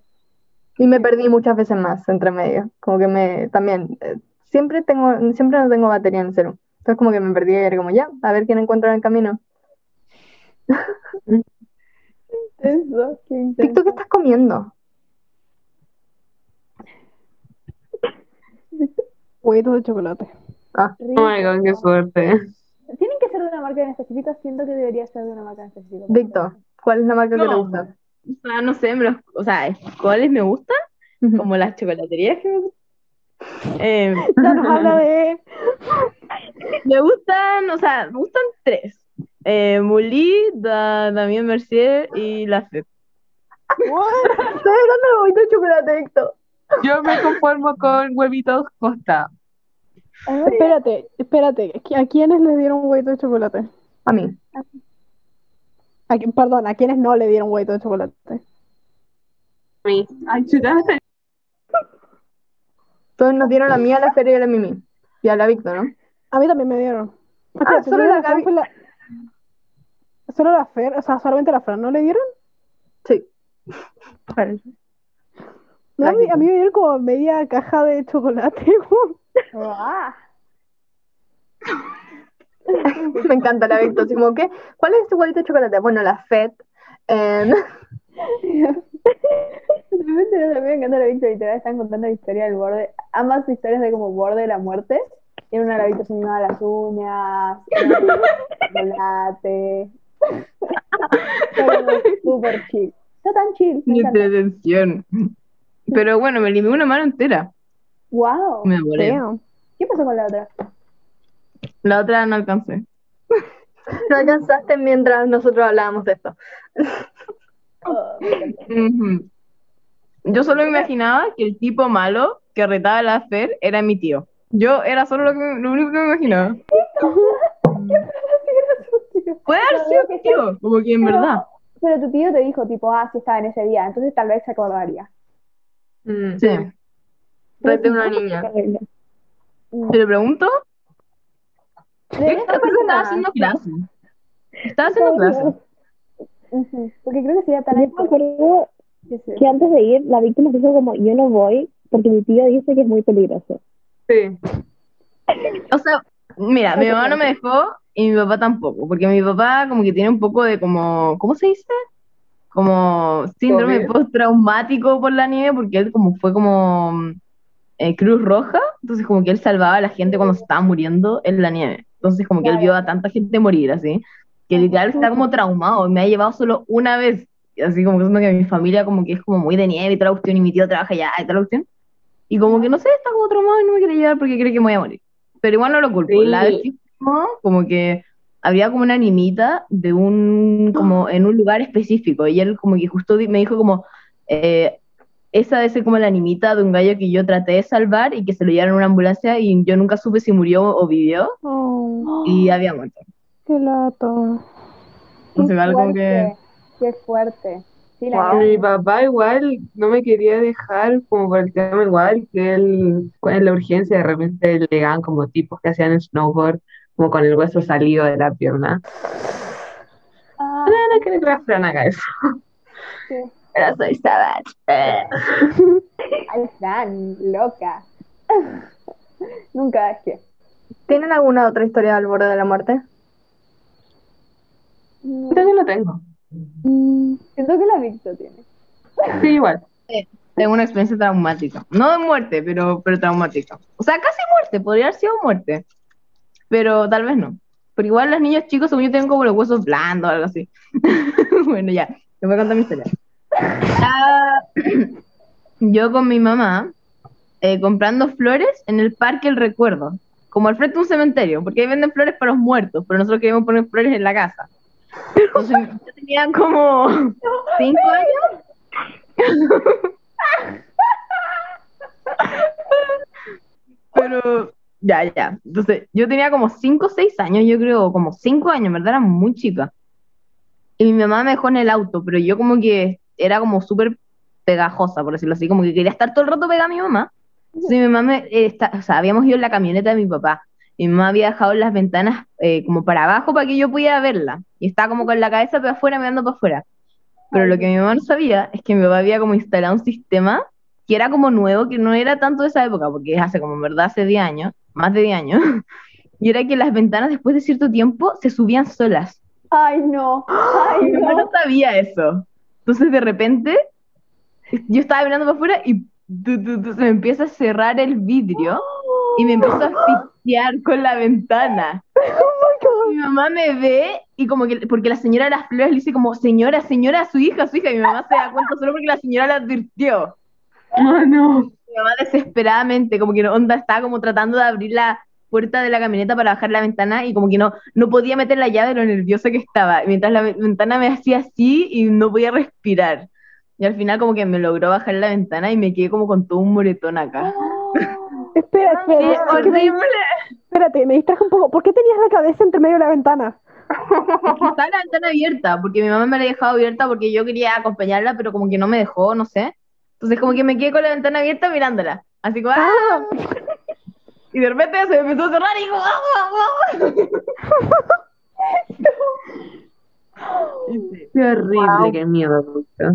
S3: Y me perdí muchas veces más entre medio. Como que me, también, eh, siempre tengo, siempre no tengo batería en el celu. Entonces como que me perdí y era como, ya, a ver quién encuentra en el camino. [laughs]
S4: Eso, qué
S3: Víctor,
S4: intenso.
S3: ¿qué estás comiendo?
S6: Huevitos de chocolate.
S3: Ah,
S2: Oh my god, qué suerte.
S4: Tienen que ser de una marca en específico. Siento que debería ser de una marca en específico.
S3: Víctor, ¿cuál es la marca que te gusta?
S5: O sea, no sé, me los- o sea, ¿cuáles me gustan? Como las chocolaterías que me gustan. Eh, [laughs]
S6: Ya nos habla de.
S5: me gustan, o sea, me gustan tres. Eh, Mully, Da- Damien Mercier y La Fête.
S3: Estoy hablando de chocolate.
S2: Yo me conformo con huevitos Costa.
S6: Espérate, espérate. ¿A quiénes le dieron huevito de chocolate?
S3: A mí.
S6: A perdón, ¿a quiénes no le dieron huevito de chocolate?
S2: Ay, chuta,
S3: Todos nos dieron la mía, la Feria y la Mimi. Y a la Víctor, ¿no?
S6: A mí también me dieron.
S3: Ah, solo la Gaby.
S6: la- Solo la Fer, o sea, solamente la Fran, ¿no le dieron?
S3: Sí.
S6: No, a mí, a mí me dieron como media caja de chocolate. [laughs]
S4: Ah,
S3: Me encanta la Víctor. Así como, ¿qué? ¿Cuál es tu huevito de chocolate? Bueno, la Fed. [laughs]
S4: De repente no sé, me encanta la Víctor literal, están contando la historia del borde, ambas historias de como borde de la muerte. Y en una la Víctor se animaba las uñas, [laughs] chocolate. Súper chill. Está tan chill,
S5: Mi entretención. Pero bueno, me limé una mano entera.
S4: Wow.
S5: Me.
S4: ¿Qué pasó con la otra?
S5: La otra no alcancé. [laughs]
S3: no alcanzaste mientras nosotros hablábamos de esto. [laughs]
S5: Yo solo me imaginaba que el tipo malo que retaba a la Fer era mi tío. Yo era solo lo, que me- lo único que me imaginaba. Puede haber sido mi tío, como que en verdad.
S4: Pero tu tío te dijo, tipo, ah, sí estaba en ese día, entonces tal vez se acordaría.
S3: Mm,
S5: Sí.
S3: red de una niña.
S5: ¿Te lo pregunto?
S4: De
S5: Yo
S4: esta
S5: estaba
S4: persona.
S5: haciendo clase. Estaba haciendo clase.
S4: Porque creo que sería tan
S7: Yo me acuerdo
S4: Sí, sí.
S7: que antes de ir, la víctima dijo como, yo no voy porque mi tío dice que es muy peligroso.
S3: Sí.
S5: O sea, mira, mi mamá no me dejó y mi papá tampoco, porque mi papá como que tiene un poco de como, ¿cómo se dice? Como síndrome postraumático por la nieve, porque él como fue como eh, Cruz Roja, entonces como que él salvaba a la gente cuando se estaba muriendo en la nieve. Entonces como que él vio a tanta gente morir así, que literal está como traumado, me ha llevado solo una vez, así como que siento que mi familia como que es como muy de nieve y toda la cuestión, y mi tío trabaja allá y toda la cuestión. Y como que no sé, está como traumado y no me quiere llevar porque cree que me voy a morir. Pero igual no lo culpo.
S2: Sí.
S5: La vez que como que había como una animita de un, como [gasps] en un lugar específico. Y él como que justo me dijo como, eh, esa debe ser como la animita de un gallo que yo traté de salvar y que se lo llevaron en una ambulancia y yo nunca supe si murió o vivió
S6: Oh,
S5: y había muerto.
S6: Qué lato.
S5: Que...
S4: Qué fuerte. Sí, la
S3: Wow.
S2: Mi papá igual no me quería dejar como por el tema igual que él en la urgencia de repente le llegaban como tipos que hacían snowboard como con el hueso salido de la pierna.
S4: Ah,
S2: No, no quiero que la Fran haga eso.
S4: sí.
S2: Pero soy savage.
S4: Ay, Fran, loca. Nunca es que.
S3: ¿Tienen alguna otra historia al borde de la muerte?
S4: No,
S2: Yo no tengo.
S6: Mm,
S4: Siento que la Víctor tiene.
S2: Sí, igual. [laughs]
S5: Tengo una experiencia traumática. No de muerte, pero, pero traumática. O sea, casi muerte, podría haber sido muerte. Pero tal vez no. Pero igual los niños chicos, según yo, tienen como los huesos blandos o algo así. [laughs] bueno, ya, te voy a contar mi historia. Ah, yo con mi mamá, eh, comprando flores en el Parque El Recuerdo, como al frente de un cementerio, porque ahí venden flores para los muertos, pero nosotros queríamos poner flores en la casa. Yo tenía como cinco años. Pero, ya, ya. Entonces, yo tenía como 5 o 6 años, yo creo, como 5 años, verdad era muy chica. Y mi mamá me dejó en el auto, pero yo como que era como súper pegajosa, por decirlo así, como que quería estar todo el rato pegada a mi mamá. Entonces, mi mamá, me, eh, está- o sea, habíamos ido en la camioneta de mi papá. Y mi mamá había dejado las ventanas eh, como para abajo para que yo pudiera verla. Y estaba como con la cabeza para afuera, mirando para afuera. Pero lo que mi mamá no sabía es que mi papá había como instalado un sistema que era como nuevo, que no era tanto de esa época, porque es hace como en verdad hace 10 años, más de 10 años, [laughs] y era que las ventanas después de cierto tiempo se subían solas.
S4: Ay, no. Ay,
S5: Mi mamá
S4: no.
S5: no sabía eso. Entonces de repente yo estaba mirando para afuera y tu, tu, tu, se me empieza a cerrar el vidrio y me empiezo a [gasps] con la ventana. [laughs] Mi mamá me ve y como que, porque la señora de las flores le dice como, señora, señora, su hija, su hija, y mi mamá se da cuenta solo porque la señora la advirtió.
S2: Oh, no.
S5: Mi mamá desesperadamente, como que no, onda, estaba como tratando de abrir la puerta de la camioneta para bajar la ventana y como que no, no podía meter la llave de lo nerviosa que estaba, mientras la ve- ventana me hacía así y no podía respirar. Y al final como que me logró bajar la ventana y me quedé como con todo un moretón acá.
S6: Espera, espera, espérate, me distraje un poco. ¿Por qué tenías la cabeza entre medio de la ventana?
S5: Porque estaba la ventana abierta, porque mi mamá me la dejado abierta porque yo quería acompañarla, pero como que no me dejó, no sé. Entonces como que me quedé con la ventana abierta mirándola. Así como, ¡ah! Y de repente se me empezó a cerrar y digo, ¡ah! ah, ah". [laughs]
S2: Qué horrible, qué miedo. puta.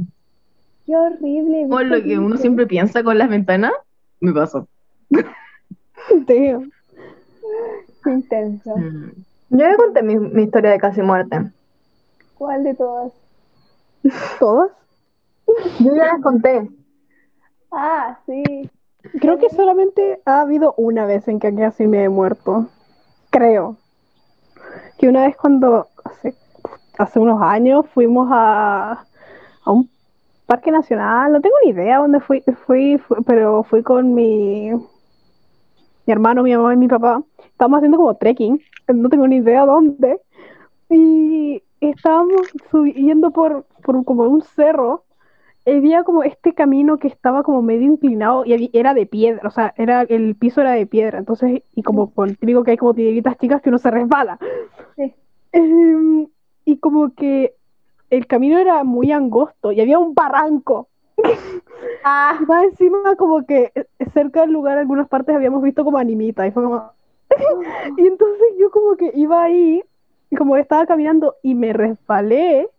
S4: Qué horrible.
S5: Como lo que uno siempre piensa con las ventanas, me pasó. [laughs]
S6: Tío.
S4: Qué intenso.
S5: Mm.
S3: Yo le conté mi, mi historia de casi muerte.
S4: ¿Cuál de todas?
S6: ¿Todas?
S3: Yo ya las conté.
S4: Ah, sí.
S6: Creo que solamente ha habido una vez en que casi me he muerto. Creo. Que una vez cuando hace, hace unos años fuimos a, a un parque nacional, no tengo ni idea dónde fui, fui, fui- pero fui con mi, mi hermano, mi mamá y mi papá. Estábamos haciendo como trekking, no tengo ni idea dónde. Y estábamos subiendo por, por como un cerro había como este camino que estaba como medio inclinado y había- era de piedra, o sea, era, el piso era de piedra, entonces, y como con típico que hay como piedritas chicas que uno se resbala.
S4: Sí.
S6: Em, y como que el camino era muy angosto y había un barranco. [laughs]
S4: Ah,
S6: Y más encima como que eh, cerca del lugar, en algunas partes habíamos visto como animita y fue como... [laughs] y entonces yo como que iba ahí, y como que estaba caminando y me resbalé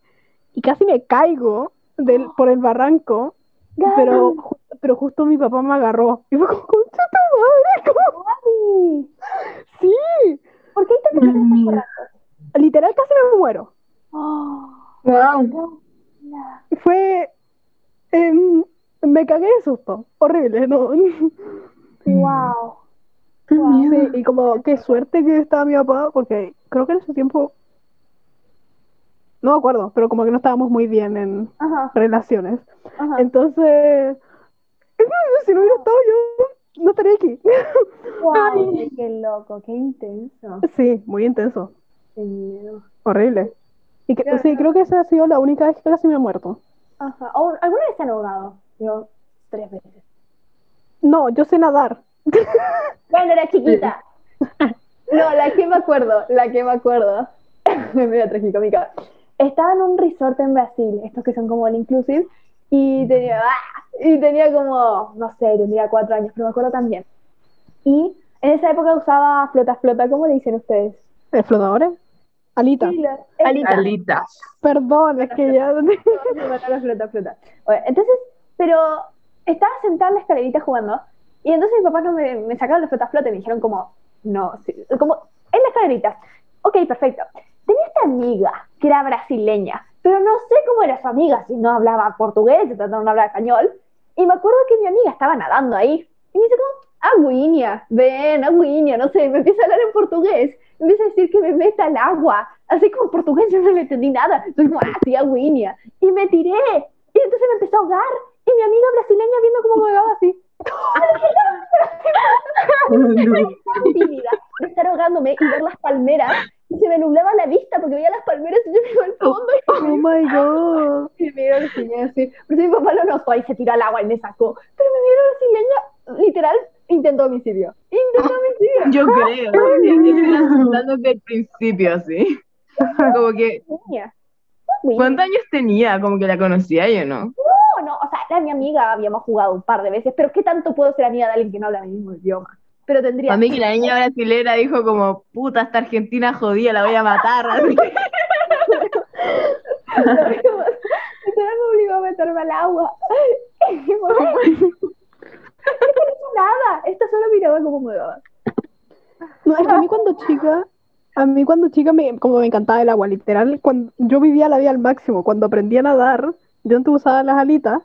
S6: y casi me caigo del, [gasps] por el barranco, pero, pero justo mi papá me agarró y fue como, concha tu madre, [laughs]
S4: sí.
S6: sí,
S4: ¿Por qué te
S6: literal casi me muero.
S4: Oh,
S3: Wow.
S6: Fue, em, me cagué de susto, horrible, ¿no? [laughs]
S4: wow.
S2: Qué miedo.
S6: Sí, y como qué suerte que estaba mi papá, porque creo que en ese tiempo, no me acuerdo, pero como que no estábamos muy bien en
S4: Ajá,
S6: relaciones.
S4: ajá.
S6: Entonces, si no hubiera estado yo, no estaría aquí. [laughs]
S4: Wow, qué loco, qué intenso.
S6: Sí, muy intenso,
S4: Qué miedo.
S6: horrible. Y que,
S4: Claro.
S6: sí, creo que esa ha sido la única vez que casi me he muerto.
S4: Ajá. ¿O ¿Alguna vez se han ahogado? Yo, tres veces.
S6: No, yo sé nadar. [laughs]
S4: Cuando era chiquita. [laughs] No, la que me acuerdo, la que me acuerdo. [laughs] Me medio tragicómica. Estaba en un resort en Brasil, estos que son como el inclusive, y tenía, ¡ah! y tenía como, no sé, tendría cuatro años, pero me acuerdo también. Y en esa época usaba flota flota, ¿cómo le dicen ustedes?
S6: ¿Eh, ¿Flotadores? Alita.
S4: Sí, la-
S2: Alitas.
S6: Perdón, es que ya...
S4: Flota, flota, flota. Bueno, entonces, pero estaba sentada en la escalerita jugando y entonces mis papás no me, me sacaron la flota flota y me dijeron como, no, sí, como, en la escalerita. Ok, perfecto. Tenía esta amiga que era brasileña, pero no sé cómo era su amiga, si no hablaba portugués, si no hablaba español. Y me acuerdo que mi amiga estaba nadando ahí y me dice como, agüiña, ven, agüiña, no sé, me empieza a hablar en portugués, me empieza a decir que me meta al agua, así como en portugués yo [laughs] no le entendí nada, entonces como, ah, sí, y me tiré, y entonces me empezó a ahogar, y mi amiga brasileña viendo cómo me ahogaba así, [laughs] de estar ahogándome y ver las palmeras, y se me nublaba la vista porque veía las palmeras y yo me iba al fondo y
S6: Oh my god.
S4: y me vieron brasileña así. Pero mi papá lo notó y se tiró al agua y me sacó. Pero me vieron brasileña, literal, intentó homicidio. Intentó [laughs] homicidio.
S5: Yo [laughs] creo. Hablando que al principio, así. [laughs] Como que, ¿cuántos años tenía? Como que la conocía yo, ¿no?
S4: No, no, o sea, era mi amiga, habíamos jugado un par de veces, pero ¿qué tanto puedo ser amiga de alguien que no habla mi mismo idioma? Pero tendría.
S5: A mí que la niña brasilera dijo como, puta, esta Argentina jodida, la voy a matar. así.
S4: Me obligó a meterme al agua. Nada, esta solo miraba cómo me daba.
S6: No, es que a mí cuando chica, a mí cuando chica me, como me encantaba el agua, literal, cuando yo vivía la vida al máximo, cuando aprendí a nadar, yo antes usaba las alitas,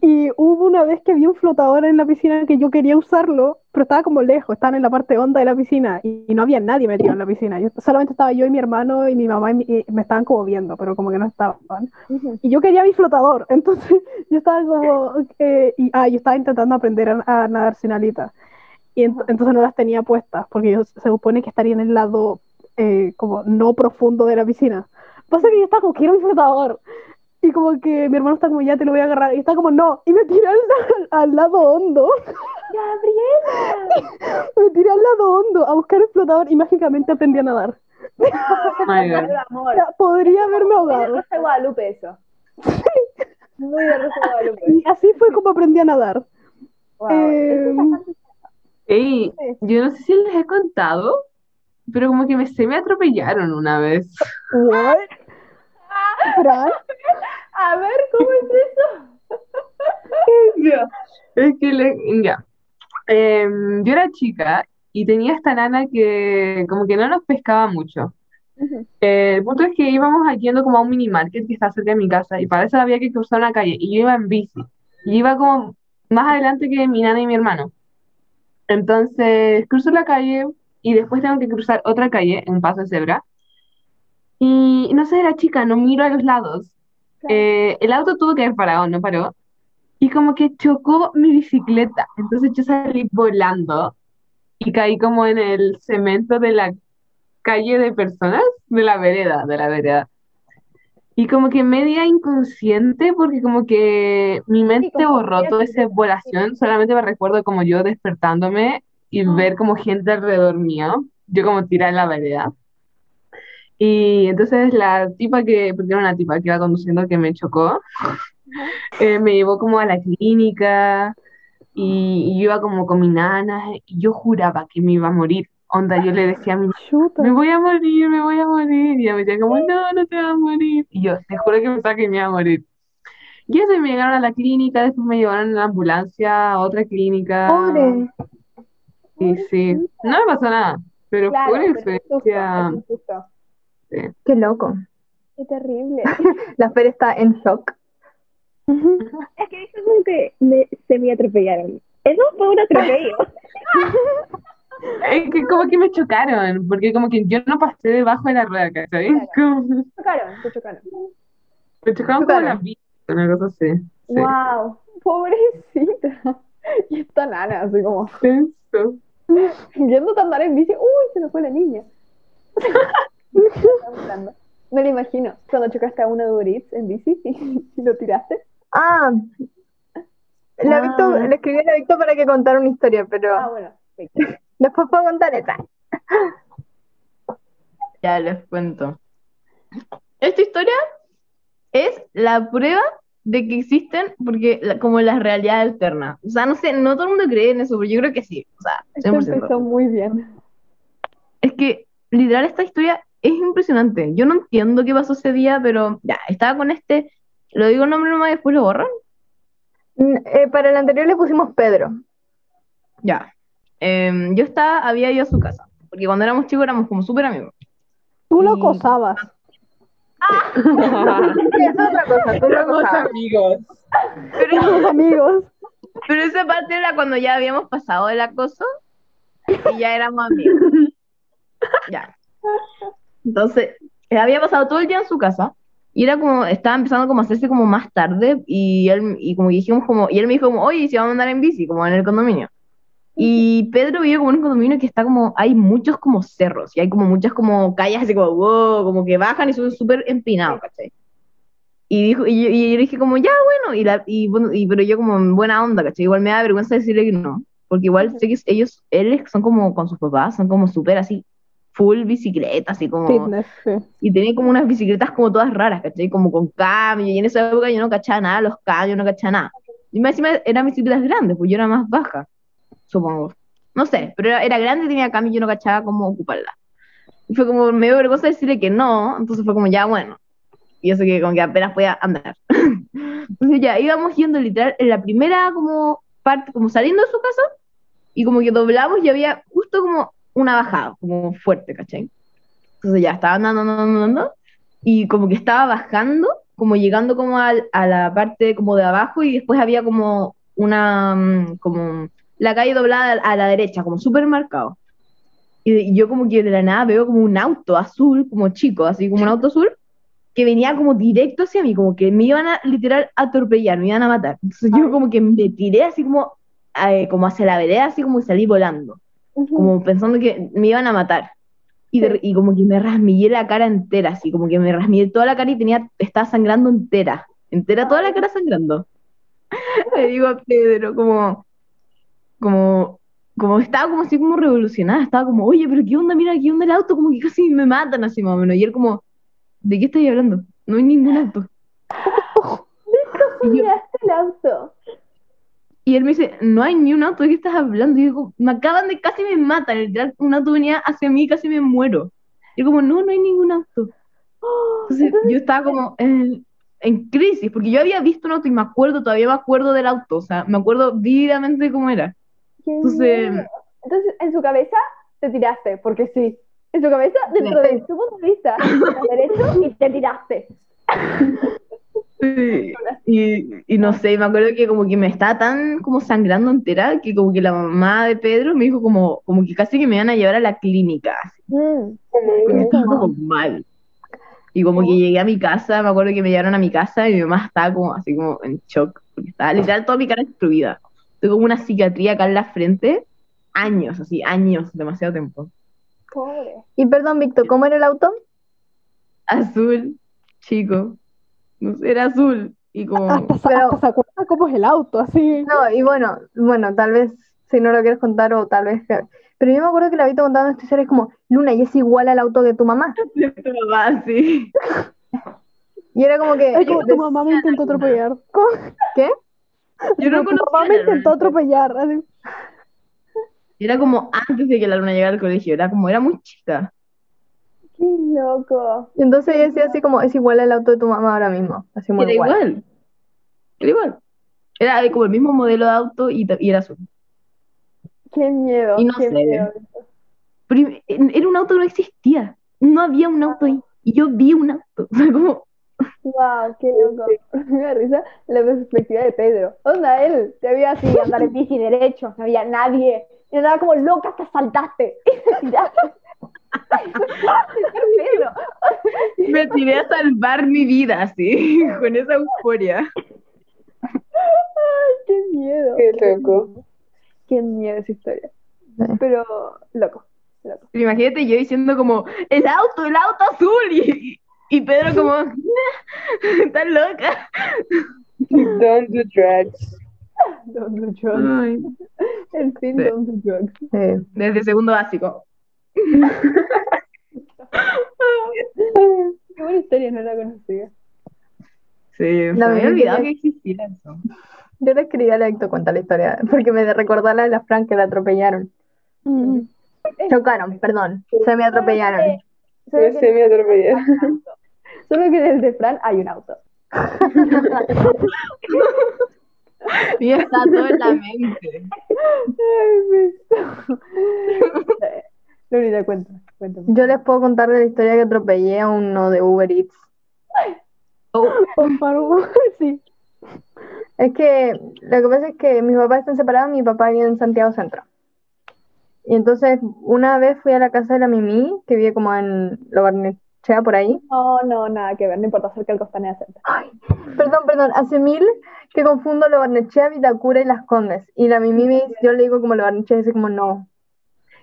S6: y hubo una vez que había un flotador en la piscina que yo quería usarlo, pero estaba como lejos, estaban en la parte honda de la piscina, y, y no había nadie metido en la piscina, yo, solamente estaba yo y mi hermano y mi mamá y, mi- y me estaban como viendo, pero como que no estaban. Y yo quería mi flotador, [laughs] entonces yo estaba como, eh, y, ah, yo estaba intentando aprender a, a nadar sin alitas. Y ent- entonces no las tenía puestas, porque yo, se supone que estaría en el lado eh, como no profundo de la piscina. Pasa que yo estaba como, quiero mi flotador. Y como que mi hermano está como, ya te lo voy a agarrar. Y está como, no. Y me tiré al, al lado hondo.
S4: ¡Gabriela! [laughs]
S6: Me tiré al lado hondo a buscar el flotador y mágicamente aprendí a nadar.
S2: Oh my God.
S4: Puro amor.
S6: O sea, [laughs] podría haberme
S4: Muy de
S6: ahogado.
S4: Rosa de Guadalupe eso. Muy de Rosa Guadalupe.
S6: Y así fue como aprendí a nadar.
S4: Wow.
S6: Eh,
S2: Ey, yo no sé si les he contado, pero como que me, se me atropellaron una vez.
S6: ¿What? Fran,
S4: A ver, ¿cómo es eso? [laughs]
S2: Es que le- ya. Em, yo era chica y tenía esta nana que como que no nos pescaba mucho. Eh, el punto es que íbamos yendo como a un mini market que está cerca de mi casa y para eso había que cruzar una calle y yo iba en bici y iba como más adelante que mi nana y mi hermano. Entonces cruzo la calle y después tengo que cruzar otra calle, un paso de cebra. Y no sé, era chica, no miro a los lados. Eh, el auto tuvo que haber parado, no paró. Y como que chocó mi bicicleta. Entonces yo salí volando y caí como en el cemento de la calle de personas, de la vereda, de la vereda. Y como que media inconsciente porque como que mi mente borró toda esa volación, solamente me recuerdo como yo despertándome y ver como gente alrededor mío, yo como tirada en la vereda. Y entonces la tipa que, porque era una tipa que iba conduciendo que me chocó, eh, me llevó como a la clínica y, y yo iba como con mi nana y yo juraba que me iba a morir. Onda, yo le decía a mi me voy a morir, me voy a morir. Y ella me decía como, no, no te vas a morir. Y yo, te juro que pensaba que me iba a morir. Y eso, me llegaron a la clínica, después me llevaron en la ambulancia a otra clínica.
S3: Pobre.
S2: Y sí, no me pasó nada, pero
S4: Claro,
S2: fue una
S4: pero es
S2: experiencia.
S4: es
S3: Qué loco.
S4: Qué terrible. [laughs]
S3: La Fer está en shock.
S7: Es que dice como que me, se me atropellaron. Eso fue un atropello.
S2: Es que como que me chocaron, porque como que yo no pasé debajo de la rueda, ¿cachai?
S4: Claro.
S2: Como-
S4: Chocaron, te chocaron.
S2: me chocaron como la vida, una cosa así. Sí.
S4: Wow, pobrecita. Y esta nana, así como,
S2: Tenso.
S4: yendo a andar en bici, uy, se nos fue la niña. [laughs] Me lo imagino, cuando chocaste a uno de Eats en bici y lo tiraste.
S3: Ah, la Victo, le escribí a la Victo para que contara una historia, pero
S4: Ah, bueno. [laughs]
S3: después puedo contar esa.
S5: Ya les cuento. Esta historia es la prueba de que existen, porque la- como las realidades alternas. O sea, no sé, no todo el mundo cree en eso, pero yo creo que sí. O sea,
S4: Esto
S5: 100%.
S4: empezó muy bien.
S5: Es que literal esta historia es impresionante. Yo no entiendo qué pasó ese día, pero ya, estaba con este, lo digo el nombre nomás y después lo borran.
S3: Mm, eh, para el anterior le pusimos Pedro.
S5: Ya. Em, yo estaba, había ido a su casa, porque cuando éramos chicos éramos como súper amigos.
S6: Tú lo
S5: Y-
S6: acosabas. [laughs]
S3: Sí, es otra cosa, tú lo
S2: Somos
S3: acosabas.
S2: amigos.
S6: Tus amigos.
S5: Pero esa parte era cuando ya habíamos pasado el acoso y ya éramos amigos. [laughs] Ya. Entonces, eh, había pasado todo el día en su casa y era como, estaba empezando como a hacerse como más tarde y él, y como dijimos como, y él me dijo como, oye, ¿y si vamos a andar en bici, como en el condominio. Y Pedro vive como en un condominio que está como, hay muchos como cerros y hay como muchas como calles así como, wow, como que bajan y son súper empinados, ¿cachai? Y dijo, y yo, y yo dije como, ya, bueno, y, la, y, bueno, y pero yo como en buena onda, ¿cachai? Igual me da vergüenza decirle que no, porque igual sé que ellos, él son como con sus papás, son como súper así, full bicicleta, así como,
S6: Fitness, sí.
S5: y tenía como unas bicicletas como todas raras, ¿cachai? Como con cambio, y en esa época yo no cachaba nada, los cambios, no cachaba nada. Y más encima eran bicicletas grandes, pues yo era más baja, supongo. No sé, pero era, era grande, tenía cambio y yo no cachaba cómo ocuparla. Y fue como, me dio vergüenza decirle que no, entonces fue como, ya, bueno. Y eso que como que apenas podía andar. [laughs] Entonces ya, íbamos yendo literal en la primera como parte, como saliendo de su casa, y como que doblamos y había justo como una bajada, como fuerte, ¿cachai? Entonces ya, estaba andando, andando, andando, andando, y como que estaba bajando, como llegando como al- a la parte como de abajo, y después había como una, mm, como la calle doblada a la derecha, como súper marcado. Y, y yo como que de la nada veo como un auto azul, como chico, así como un auto azul, que venía como directo hacia mí, como que me iban a literal a atropellar, me iban a matar. Entonces yo como que me tiré así como, eh, como hacia la vereda, así como y salí volando, como pensando que me iban a matar. Y, de- y como que me rasmillé la cara entera, así como que me rasmillé toda la cara y tenía, estaba sangrando entera. entera toda la cara sangrando. [laughs] Le digo a Pedro, como, como, como estaba como así como revolucionada, estaba como, oye, pero qué onda, mira, qué onda el auto, como que casi me matan así más o menos. Y él como, ¿de qué estáis hablando? No hay ningún auto. [laughs] Y, yo-
S4: el auto.
S5: Y él me dice, no hay ni un auto, ¿de qué estás hablando? Y yo digo, me acaban de, casi me matan, literal, un auto venía hacia mí, casi me muero. Y yo como, no, no hay ningún auto. Entonces, yo estaba como en, en crisis, porque yo había visto un auto y me acuerdo, todavía me acuerdo del auto, o sea, me acuerdo vívidamente cómo era. Entonces.
S4: Entonces, en su cabeza te tiraste, porque sí. En su cabeza, dentro de su punto de vista, [laughs] derecho y te tiraste. [laughs]
S5: sí, y, y no sé, me acuerdo que como que me estaba tan como sangrando entera, que como que la mamá de Pedro me dijo como, como que casi que me iban a llevar a la clínica, así,
S4: Mm.
S5: que me estaba como mal. Y como que llegué a mi casa, me acuerdo que me llevaron a mi casa y mi mamá estaba como así como en shock, porque estaba literal toda mi cara destruida. Tengo como una cicatriz acá en la frente, años, así, años, demasiado tiempo.
S4: Pobre.
S3: Y perdón, Víctor, ¿cómo era el auto?
S5: Azul, chico, era azul. Y como,
S6: Hasta,
S3: Pero-
S6: hasta se acuerda cómo es el auto, así.
S3: No, y bueno, bueno, tal vez si no lo quieres contar o tal vez. Pero yo me acuerdo que la Vito contando esta historia es como, Luna, y es igual al auto de tu mamá. [laughs]
S5: de tu mamá, sí. [laughs]
S3: Y era como que...
S6: Es como tu mamá me intentó atropellar. ¿Cómo?
S3: ¿Qué?
S5: Yo no [laughs]
S6: Tu mamá me intentó atropellar. así.
S5: Era como antes de que la luna llegara al colegio, era como, era muy chica.
S4: Qué loco.
S3: Y entonces ella decía así como, es igual al auto de tu mamá ahora mismo. Así muy
S5: Era
S3: igual.
S5: igual. Era igual. Era como el mismo modelo de auto y, era azul.
S4: Qué miedo.
S5: Y no
S4: qué
S5: sé.
S4: miedo.
S5: Era un auto que no existía. No había un auto ahí. Y yo vi un auto. [laughs] O sea, como,
S4: Wow, qué loco. [laughs] Me da risa la perspectiva de Pedro. Onda, él te veía así andar en [laughs] bici derecho, no había nadie. Y andaba como loca, te saltaste. Y te tiraste.
S5: Me tiré a salvar mi vida, así, [laughs] con esa euforia.
S4: Qué miedo.
S2: Qué loco.
S4: Qué miedo esa historia. Pero, loco, loco.
S5: Pero imagínate yo diciendo como, el auto, el auto azul. Y, y Pedro como, estás loca.
S2: Don't do drugs.
S4: Don't do drugs.
S5: Ay,
S4: El fin,
S5: Sí.
S4: don't do drugs.
S3: Sí.
S5: desde segundo básico.
S4: Qué buena historia, no la conocía.
S5: Sí,
S3: La
S5: me había olvidado
S3: que-
S5: existía eso.
S3: Yo le escribí a la Víctor cuenta la historia, porque me recordó la de la Fran que la atropellaron. Chocaron, perdón. Se me atropellaron.
S4: Solo
S2: se me atropelló.
S4: solo que en el de Fran hay un auto.
S5: Y está todo en la mente. [laughs]
S4: Lorita, cuéntame, cuéntame.
S3: Yo les puedo contar de la historia que atropellé a uno de Uber Eats.
S5: Oh, [laughs]
S6: sí.
S3: Es que lo que pasa es que mis papás están separados, mi papá vive en Santiago Centro. Y entonces una vez fui a la casa de la Mimi, que vive como en Lo Barnechea por ahí.
S4: No, no, nada que ver, no importa cerca del Costanera Center.
S3: Perdón, perdón, hace mil que confundo Lo Barnechea, Vitacura y Las Condes. Y la Mimi me yo le digo como Lo Barnechea y dice como no.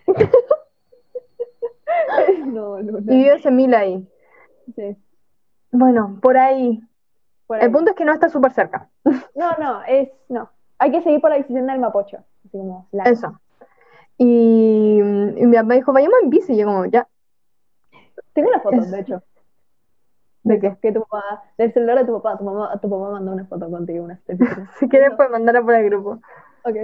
S3: [laughs] [laughs]
S4: No, no,
S3: Y
S4: no.
S3: vive hace mil ahí.
S4: Sí,
S3: Bueno, por ahí.
S4: por
S3: El punto es que no está súper cerca.
S4: No, no, es, no. Hay que seguir por la decisión del Mapocho. Así como, la-
S3: Eso. Y, y mi papá dijo, vayamos en bici. Y yo como, ya.
S4: Tengo una foto, de hecho,
S3: ¿De qué?
S4: que tu papá, del celular de tu papá, tu mamá, tu papá mandó una foto contigo, una. [laughs]
S3: Si quieres, pues mandarla por el grupo.
S4: Ok.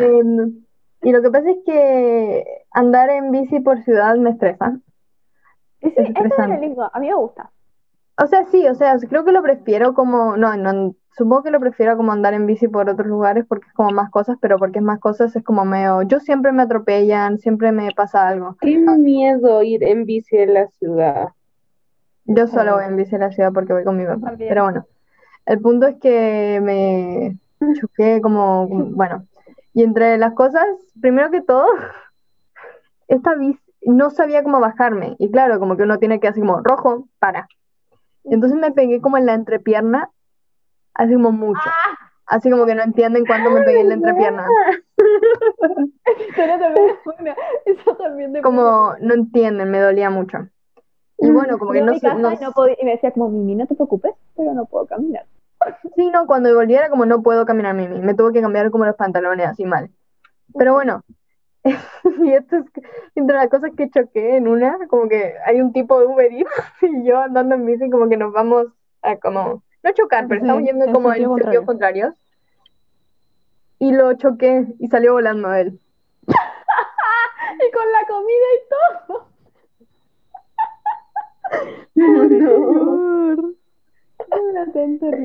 S3: Em, y lo que pasa es que andar en bici por ciudad me estresa.
S4: Y sí,
S3: Es
S4: eso el lindo. A mí me gusta.
S3: O sea, sí, o sea, creo que lo prefiero como, no, no, supongo que lo prefiero como andar en bici por otros lugares porque es como más cosas, pero porque es más cosas es como medio, yo siempre me atropellan, siempre me pasa algo.
S2: Qué miedo ir en bici en la ciudad.
S3: Yo solo voy en bici a la ciudad porque voy con mi papá.
S4: También.
S3: Pero bueno, el punto es que me [laughs] choqué como- bueno, y entre las cosas, primero que todo, [laughs] esta bici no sabía cómo bajarme. Y claro, como que uno tiene que así como rojo, para. Entonces me pegué como en la entrepierna, así como mucho. Así como que no entienden cuándo me pegué en la entrepierna. [laughs]
S4: Pero también es buena. Eso también de
S3: Como no entienden, me dolía mucho. Y bueno, como que no
S4: casa
S3: no
S4: y, no podía- y me decía como, Mimi, no te preocupes, pero no puedo caminar.
S3: Sí, no, cuando volviera como no puedo caminar Mimi, me tuvo que cambiar como los pantalones así mal. Pero bueno, [laughs] y esto es entre las cosas que choqué en una, como que hay un tipo de Uber Eats [laughs] y yo andando en bici como que nos vamos a como, no chocar, pero
S6: Sí,
S3: estamos yendo
S6: en
S3: como en
S6: sentido
S3: sentidos contrarios. Y lo choqué y salió volando él. [laughs]
S4: Y con la comida y todo.
S6: Señor.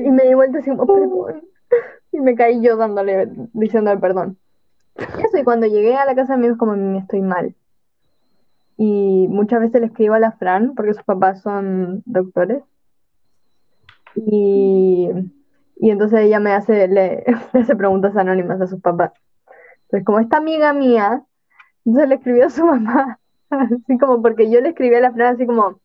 S3: Y me di vuelta así como, perdón. [laughs] Y me caí yo dándole, diciéndole perdón. Y cuando llegué a la casa de amigos como, "Mimi, estoy mal. Y muchas veces le escribo a la Fran, porque sus papás son doctores. Y, y entonces ella me hace, le, [laughs] le hace preguntas anónimas a sus papás. Entonces, como esta amiga mía, entonces le escribió a su [laughs] mamá, así como, porque yo le escribí a la Fran así como,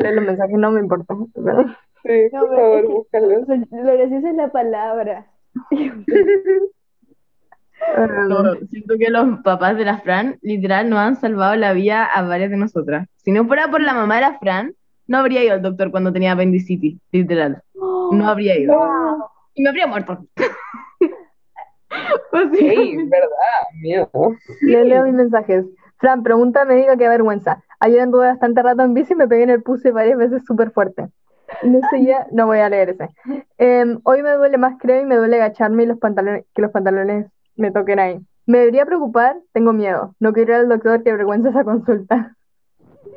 S3: leer los mensajes, no me importa. ¿verdad?
S2: Sí,
S4: No,
S2: por favor,
S4: es que-
S2: búscalo.
S4: O sea, Lo gracioso es la palabra.
S3: Um, [laughs]
S5: No, siento que los papás de la Fran literal nos han salvado la vida a varias de nosotras. Si no fuera por la mamá de la Fran, no habría ido al doctor cuando tenía apendicitis, literal. [gasps] No habría ido. Y me habría muerto. [laughs] Pues sí.
S2: Verdad, miedo.
S3: Le leo mis mensajes. Fran, pregunta me diga qué vergüenza. Ayer anduve bastante rato en bici y me pegué en el puse varias veces súper fuerte. No sé ya, no voy a leer ese. Em, hoy me duele más, creo, y me duele agacharme y los pantalones, que los pantalones me toquen ahí. Me debería preocupar, tengo miedo. No quiero ir al doctor, qué vergüenza esa consulta. [laughs]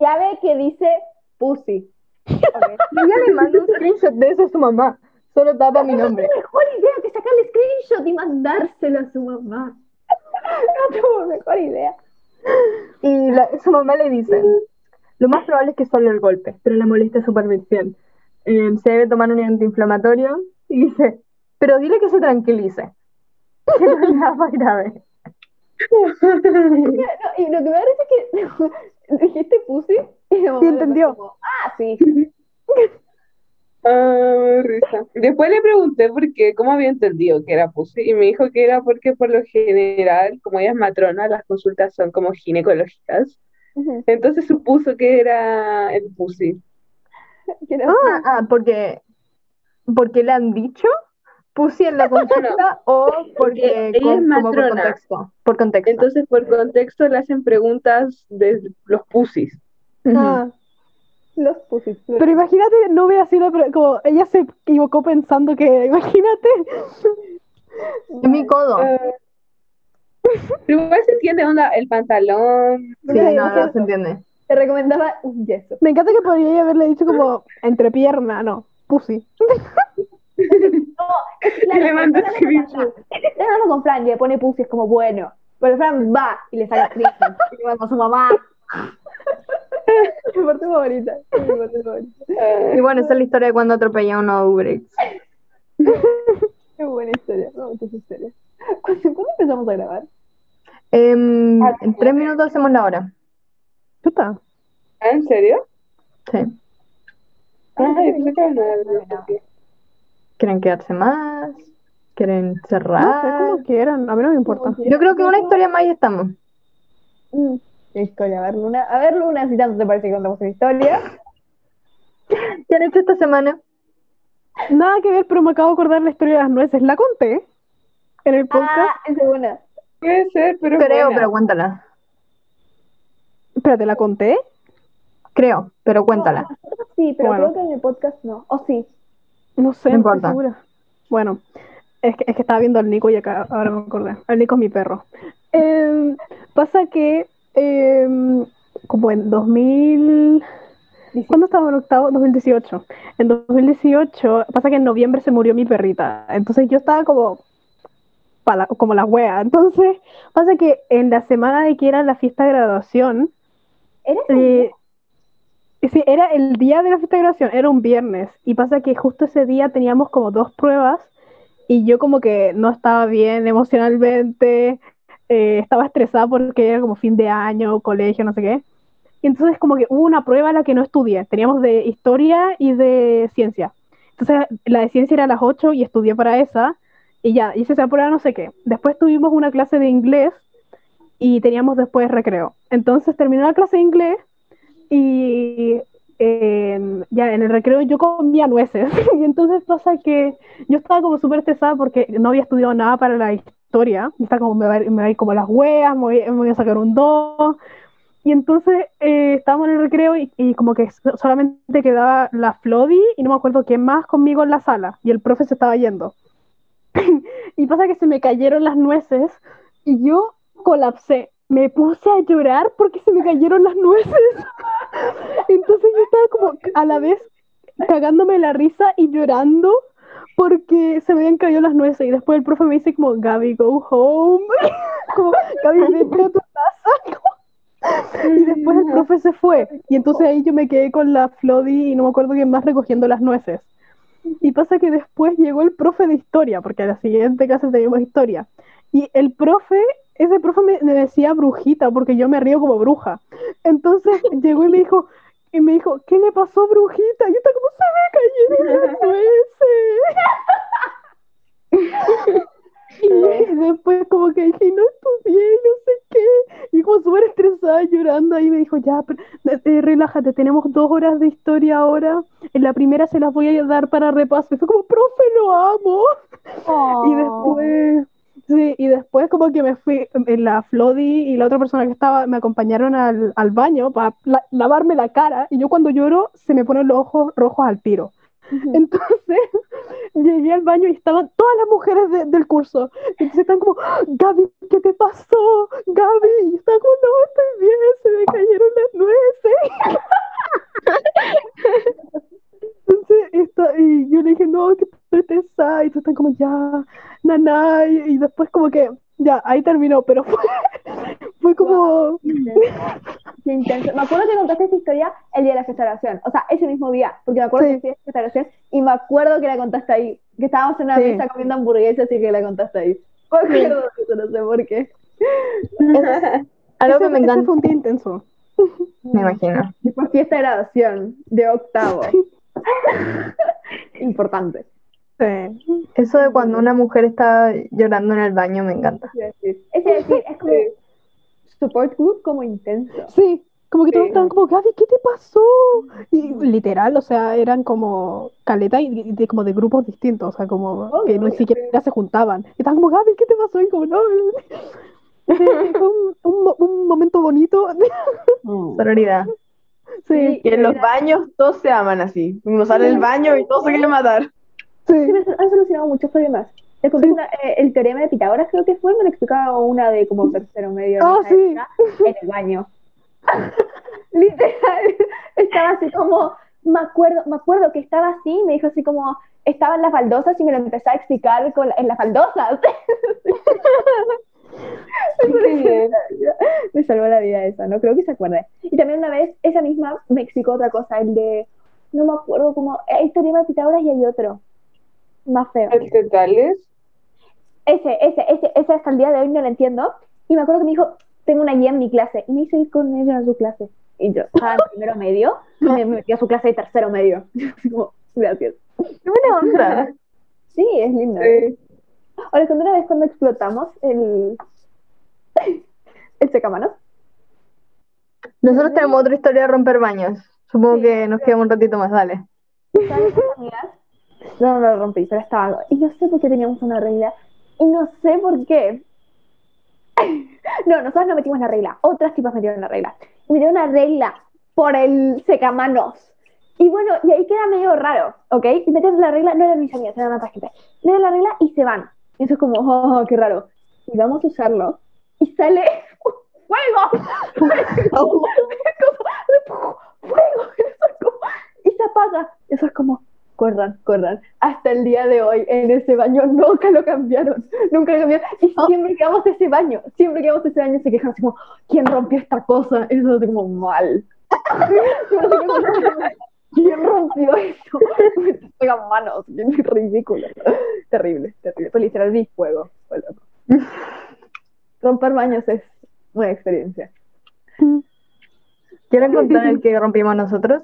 S4: Ya ve que dice pussy.
S3: Y ya le mando un screenshot de eso a su mamá. Solo tapa mi nombre.
S4: Mejor idea que sacarle screenshot y mandárselo a su mamá. [laughs] No tuvo mejor idea.
S3: Y la- su mamá le dice, lo más probable es que solo el golpe, pero la molestia es supervisión. Eh, se debe tomar un antiinflamatorio y dice, pero dile que se tranquilice. Que no es nada más grave.
S4: No, y lo que me risa es que [laughs] dijiste pussy y la mamá
S6: entendió.
S4: como, ah, sí.
S2: Ah, risa. Después le pregunté por qué, cómo había entendido que era pussy, y me dijo que era porque por lo general, como ella es matrona, las consultas son como ginecológicas. Entonces supuso que era el pussy.
S4: Que era-
S3: Ah, ah, porque, porque le han dicho pussy en la [laughs] consulta o porque
S2: Porque ella es
S3: como por
S2: matrona.
S3: contexto. Por contexto.
S2: Entonces, por contexto, le hacen preguntas de los pussies.
S6: Ah,
S4: Los pussy.
S6: pero imagínate, no hubiera sido como ella se equivocó pensando que, imagínate. [laughs]
S3: Es mi codo.
S2: Ah. Pero igual se entiende, onda, el pantalón.
S3: Sí, no, no se entiende.
S4: Te recomendaba un yeso.
S6: Me encanta que podría haberle dicho como entrepierna, no, pussy.
S4: Claro, [laughs]
S2: le manda
S4: hablando con Fran. Y le pone pussy, es como bueno. Pero Fran va y le saca [laughs] screenshot y le manda a su mamá. [laughs] Mi parte favorita. Mi parte favorita.
S3: Y bueno, esa es la historia de cuando atropellé a Uber Eats.
S4: Qué buena historia. Me esa historia. ¿Cuándo, cuándo empezamos a grabar?
S3: Em, en tres minutos hacemos la hora.
S6: Chuta.
S2: ¿Ah, ¿En serio?
S3: Sí.
S2: Ah, yo pensé que era nueve.
S3: ¿Quieren quedarse más? ¿Quieren
S6: No sé
S3: cerrar?
S6: cómo quieran, a mí no me importa.
S3: Yo creo que una historia más y estamos.
S4: Mm, qué historia. A ver, Luna. A ver, Luna, si tanto te parece que contamos una historia.
S3: ¿Qué han hecho esta semana?
S6: Nada que ver, pero me acabo de acordar la historia de las nueces. ¿La conté en el podcast?
S4: Ah, esa es buena.
S2: Puede ser, pero
S3: Creo,
S2: buena.
S3: pero cuéntala.
S6: Espérate, ¿la conté?
S3: Creo, pero cuéntala.
S4: Sí, pero
S6: Bueno.
S4: creo que en el podcast no. O sí.
S6: No sé,
S3: No importa.
S6: segura. Bueno, es que, es que estaba viendo al Nico y acá ahora me acordé. El Nico es mi perro. Em, pasa que em, como en 2000... ¿Cuándo estaba en octavo? 2018. En 2018, pasa que en noviembre se murió mi perrita. Entonces yo estaba como, la- como la wea. Entonces, pasa que en la semana de que era la fiesta de graduación,
S4: ¿Eres
S6: eh, sí, era el día de la fiesta de graduación, era un viernes, y pasa que justo ese día teníamos como dos pruebas, y yo como que no estaba bien emocionalmente, eh, estaba estresada porque era como fin de año, colegio, no sé qué. Y entonces como que hubo una prueba a la que no estudié, teníamos de historia y de ciencia. Entonces la de ciencia era a las 8 y estudié para esa, y ya, hice esa prueba no sé qué. Después tuvimos una clase de inglés y teníamos después recreo. Entonces terminó la clase de inglés y ya en el recreo yo comía nueces. [laughs] Y entonces pasa que yo estaba como súper estresada porque no había estudiado nada para la historia. Y estaba como, me va, me a ir como las hueas, me voy, me voy a sacar un 2. Y entonces eh, estábamos en el recreo y, como que so- solamente quedaba la Flody y no me acuerdo quién más conmigo en la sala. Y el profe se estaba yendo. Y pasa que se me cayeron las nueces y yo colapsé. Me puse a llorar porque se me cayeron las nueces. [laughs] Entonces yo estaba como a la vez cagándome la risa y llorando porque se me habían caído las nueces. Y después el profe me dice como, Gaby, go home. [laughs] Como, Gaby, vete a tu casa. [laughs] Y después el profe se fue. Y entonces ahí yo me quedé con la Flody y no me acuerdo quién más recogiendo las nueces. Y pasa que después llegó el profe de historia, porque a la siguiente clase teníamos historia. Y el profe, ese profe me, me decía brujita, porque yo me río como bruja. Entonces llegó y me dijo, y me dijo, ¿qué le pasó, brujita? Y yo como, se me cayeron las nueces. Y después como que dije, no estudié, no sé qué. Y como súper estresada, llorando, ahí me dijo, ya, pero, eh, relájate, tenemos dos horas de historia ahora. En la primera se las voy a dar para repaso. Y fue como, profe, lo amo. Y después, sí, y después como que me fui, en la Flody y la otra persona que estaba, me acompañaron al, al baño para la- lavarme la cara. Y yo cuando lloro se me ponen los ojos rojos al tiro. Entonces [laughs] llegué al baño y estaban todas las mujeres de- del curso. Entonces están como, Gaby, ¿qué te pasó? Gaby, y estaba como, no, estoy bien, se me cayeron las nueces. [laughs] Entonces, esta- y yo le dije, no, que estoy estresada. Y todos están como, ya, naná. Y después como que, ya, ahí terminó, pero fue, [laughs] fue como...
S4: Qué intenso. Me acuerdo que contaste esta historia el día de la restauración. O sea, ese mismo día. Porque me acuerdo
S6: Sí.
S4: que fui a la restauración y me acuerdo que la contaste ahí. Que estábamos en una
S6: Sí.
S4: mesa comiendo hamburguesas y que la contaste ahí. Me acuerdo de eso, no sé por qué.
S3: Algo
S6: ese-
S3: que me encanta,
S6: fue un día intenso.
S3: me imagino.
S4: Después fiesta de graduación de octavo. [laughs] Importante.
S6: Sí.
S3: Eso de cuando una mujer está llorando en el baño me encanta.
S4: Es decir, es como support group como intenso.
S6: Sí, como que todos
S2: Sí.
S6: estaban como, Gaby, ¿qué te pasó? Y literal, o sea, eran como caleta y y de, como de grupos distintos, o sea, como que no
S4: obvio.
S6: siquiera se juntaban. Y estaban como, Gaby, ¿qué te pasó? Y como, no. Sí, fue un, un un momento bonito.
S3: Sororidad.
S6: Sí,
S5: Que en los baños todos se aman así. Uno sale del baño y todos se quieren matar.
S4: Sí,
S6: sí.
S4: me han solucionado muchos problemas. Les conté una- eh, el teorema de Pitágoras, creo que fue, me lo explicaba una de como tercero medio en
S6: Ah, sí.
S4: en el baño. [laughs] Literal, estaba así como, me acuerdo, me acuerdo que estaba así, me dijo así como, estaba en las baldosas y me lo empezó a explicar con la- en las baldosas. [laughs] me salvó la vida eso, no creo que se acuerde. Y también una vez, esa misma me explicó otra cosa, el de, no me acuerdo cómo, el teorema de Pitágoras y hay otro, más feo.
S2: ¿El tetales?
S4: Ese, ese, ese, ese hasta el día de hoy no lo entiendo. Y me acuerdo que me dijo, tengo una guía en mi clase. Y me hizo ir con ella a su clase. Y yo estaba en primero medio y me metí a su clase de tercero medio. [laughs] Así como, gracias.
S3: Qué buena onda. [laughs]
S4: Sí, es lindo.
S2: Sí.
S4: Ahora, cuando una vez cuando explotamos el, [laughs] el secamanos,
S3: Nosotros tenemos otra historia de romper baños. Supongo
S4: Sí.
S3: que nos queda un ratito más, dale.
S4: amigas. No, no lo rompí, pero estaba. Y no sé por qué teníamos una regla. Y no sé por qué. [laughs] No, nosotros no metimos la regla. Otras tipas metieron la regla. Y metieron una regla por el secamanos. Y bueno, y ahí queda medio raro, ¿ok? Y metieron la regla, no eran mis amigas, eran otra gente. Metieron la regla y se van. Y eso es como, oh, qué raro. Y vamos a usarlo. Y sale fuego. [laughs] fuego. Como- y se apaga. Eso es como, corran, corran. Hasta el día de hoy, en ese baño nunca lo cambiaron. Nunca lo cambiaron. Y siempre que vamos a ese baño, siempre que vamos a ese baño se quejan así como, ¿quién rompió esta cosa? Y eso es como, mal. [laughs] ¿Quién rompió eso? Me [laughs] pegan manos, es ridículo. Terrible, terrible. Fue literal fuego. Romper baños es una experiencia.
S3: ¿Quieren contar el que rompimos nosotros?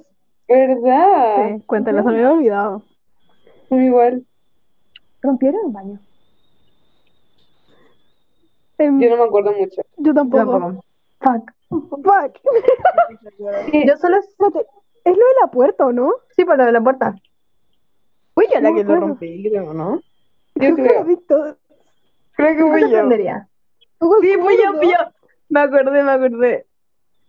S2: ¿Verdad?
S6: Sí, cuéntalas, se me había olvidado.
S2: Muy igual.
S4: ¿Rompieron un baño?
S6: Em,
S2: Yo no me acuerdo mucho.
S6: yo tampoco.
S3: Tampoco. Fuck.
S6: Fuck. [laughs]
S3: Yo solo
S6: Espérate, ¿es lo de la puerta, ¿o no?
S3: Sí, por lo de la puerta.
S5: Fui yo la
S6: No
S5: que lo rompí, creo, ¿no? Yo creo. Creo que
S3: ¿Cómo
S5: fui yo.
S3: sorprendería?
S5: Sí, fui yo, fui yo. Me acordé, me acordé.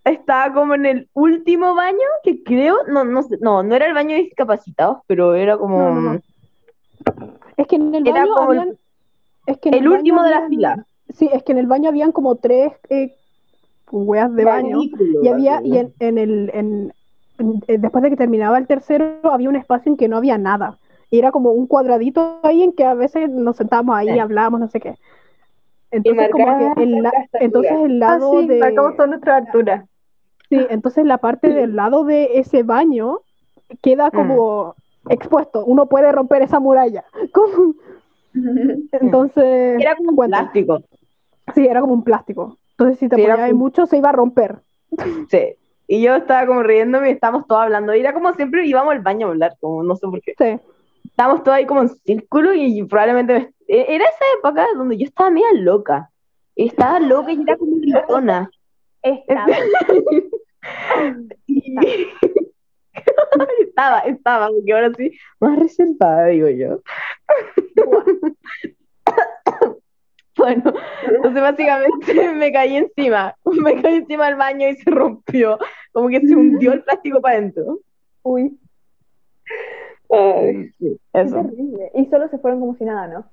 S5: Estaba como en el último baño, que creo, no, no sé, no, no era el baño de discapacitados, pero era como
S6: No, no, no. Es que en el
S5: Era
S6: baño
S5: como el-
S6: habían... Es que en
S5: el último de la fila.
S6: Sí, es que en el baño habían como tres eh, weas de baño.
S5: Ridículo,
S6: Y había, y en, en el, en, eh, después de que terminaba el tercero, había un espacio en que no había nada. Y era como un cuadradito ahí en que a veces nos sentábamos ahí,
S5: Sí.
S6: hablábamos, no sé qué. Entonces, como que el, la- entonces el
S3: Ah,
S6: lado
S3: sí,
S6: de,
S3: marcamos toda nuestra altura.
S6: sí, entonces la parte del lado de ese baño queda como expuesto. Uno puede romper esa muralla. [laughs] [laughs] Entonces,
S5: Era como un
S6: cuenta.
S5: plástico.
S6: sí, era como un plástico. Entonces, si te
S5: Sí, como-
S6: mucho, se iba a romper.
S5: Sí. Y yo estaba como riéndome y estábamos todos hablando. Y era como siempre íbamos al baño a hablar, como no sé por qué.
S6: Sí.
S5: Estábamos todos ahí como en círculo y probablemente me- e- era esa época donde yo estaba media loca. Estaba loca y era como gritona.
S4: Estaba. [laughs]
S5: Estaba, estaba, porque ahora sí, más reservada, digo yo. [coughs] Bueno, entonces básicamente [laughs] me caí encima, me caí encima del baño y se rompió, como que se hundió el plástico para adentro.
S4: Uy,
S5: Ay, sí, eso.
S4: terrible. Y solo se fueron como si nada, ¿no?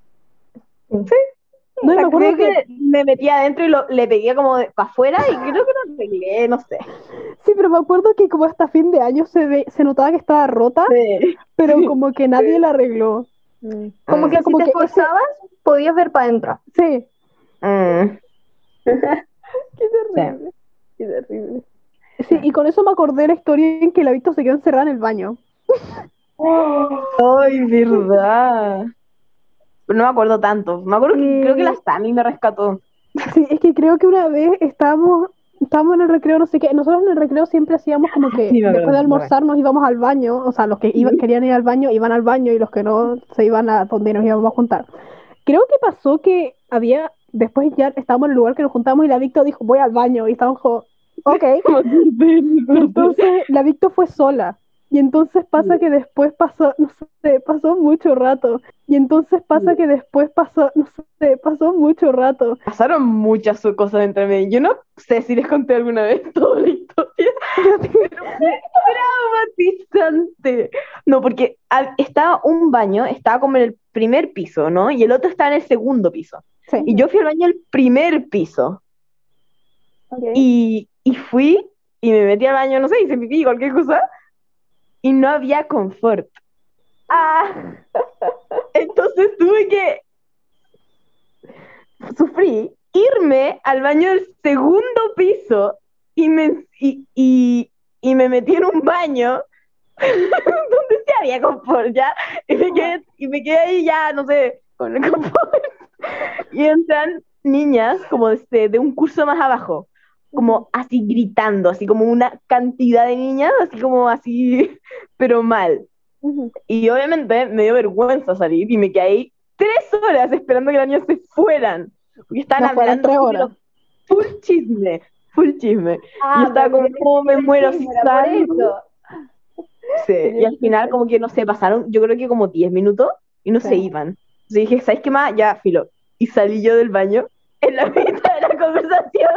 S6: No, y
S5: O sea,
S6: me acuerdo
S5: creo
S6: que,
S5: que me metí adentro y lo, le pegué como para afuera y creo que lo arreglé, no sé.
S6: sí, pero me acuerdo que como hasta fin de año se ve, se notaba que estaba rota,
S5: Sí.
S6: pero como que nadie la arregló.
S4: Mm.
S3: Como
S5: Mm.
S3: que
S6: como
S3: si te
S6: que ese-
S3: podías ver para adentro.
S6: Sí,
S5: Mm. [laughs]
S4: Qué terrible. Qué terrible.
S6: sí, y con eso me acordé la historia en que la Víctor se quedó encerrada en el baño.
S5: Ay, verdad. Pero no me acuerdo tanto. Me acuerdo que
S6: Eh.
S5: creo que la Sammy me rescató.
S6: Sí, es que creo que una vez estábamos, estábamos en el recreo, no sé qué, nosotros en el recreo siempre hacíamos como que
S5: Sí, acuerdo,
S6: después de almorzar nos íbamos al baño, o sea, los que querían ir al baño iban al baño y los que no se iban a donde nos íbamos a juntar. Creo que pasó que había, después ya estábamos en el lugar que nos juntamos y la Victo dijo, voy al baño, y estábamos como, ok. [laughs] Entonces la Victo fue sola. Y entonces pasa que después pasó, [laughs] no sé, pasó mucho rato. Y entonces pasa que después pasó, [laughs] no sé, pasó mucho rato.
S5: Pasaron muchas cosas entre mí. Yo no sé si les conté alguna vez [laughs] toda la historia. Pero traumatizante. No, porque estaba un baño, estaba como en el primer piso, ¿no? Y el otro estaba en el segundo piso.
S6: Sí.
S5: Y yo fui al baño al primer piso.
S4: Ok.
S5: Y, y fui y me metí al baño, no sé, hice pipí, cualquier cosa. Y no había confort.
S4: Ah, [laughs]
S5: Entonces tuve que sufrí irme al baño del segundo piso y me, y, y, y me metí en un baño [laughs] donde sí había confort ya y me quedé, y me quedé ahí ya, no sé, con el [laughs] confort. Y entran niñas como de, de un curso más abajo, como así gritando, así como una cantidad de niñas, así como así, [laughs] pero mal. Y obviamente me dio vergüenza salir y me quedé ahí tres horas esperando que las niñas se fueran. Porque estaban
S6: No
S5: hablando
S6: tres horas.
S5: full chisme, full chisme.
S4: Ah,
S5: y estaba
S4: pero
S5: como, ¿cómo me muero si salgo? Sí, y al final como que, no sé, pasaron yo creo que como 10 minutos y no se
S6: Sí.
S5: iban. Entonces dije, ¿sabes qué más? Ya, filo. Y salí yo del baño en la [laughs] mitad de la conversación.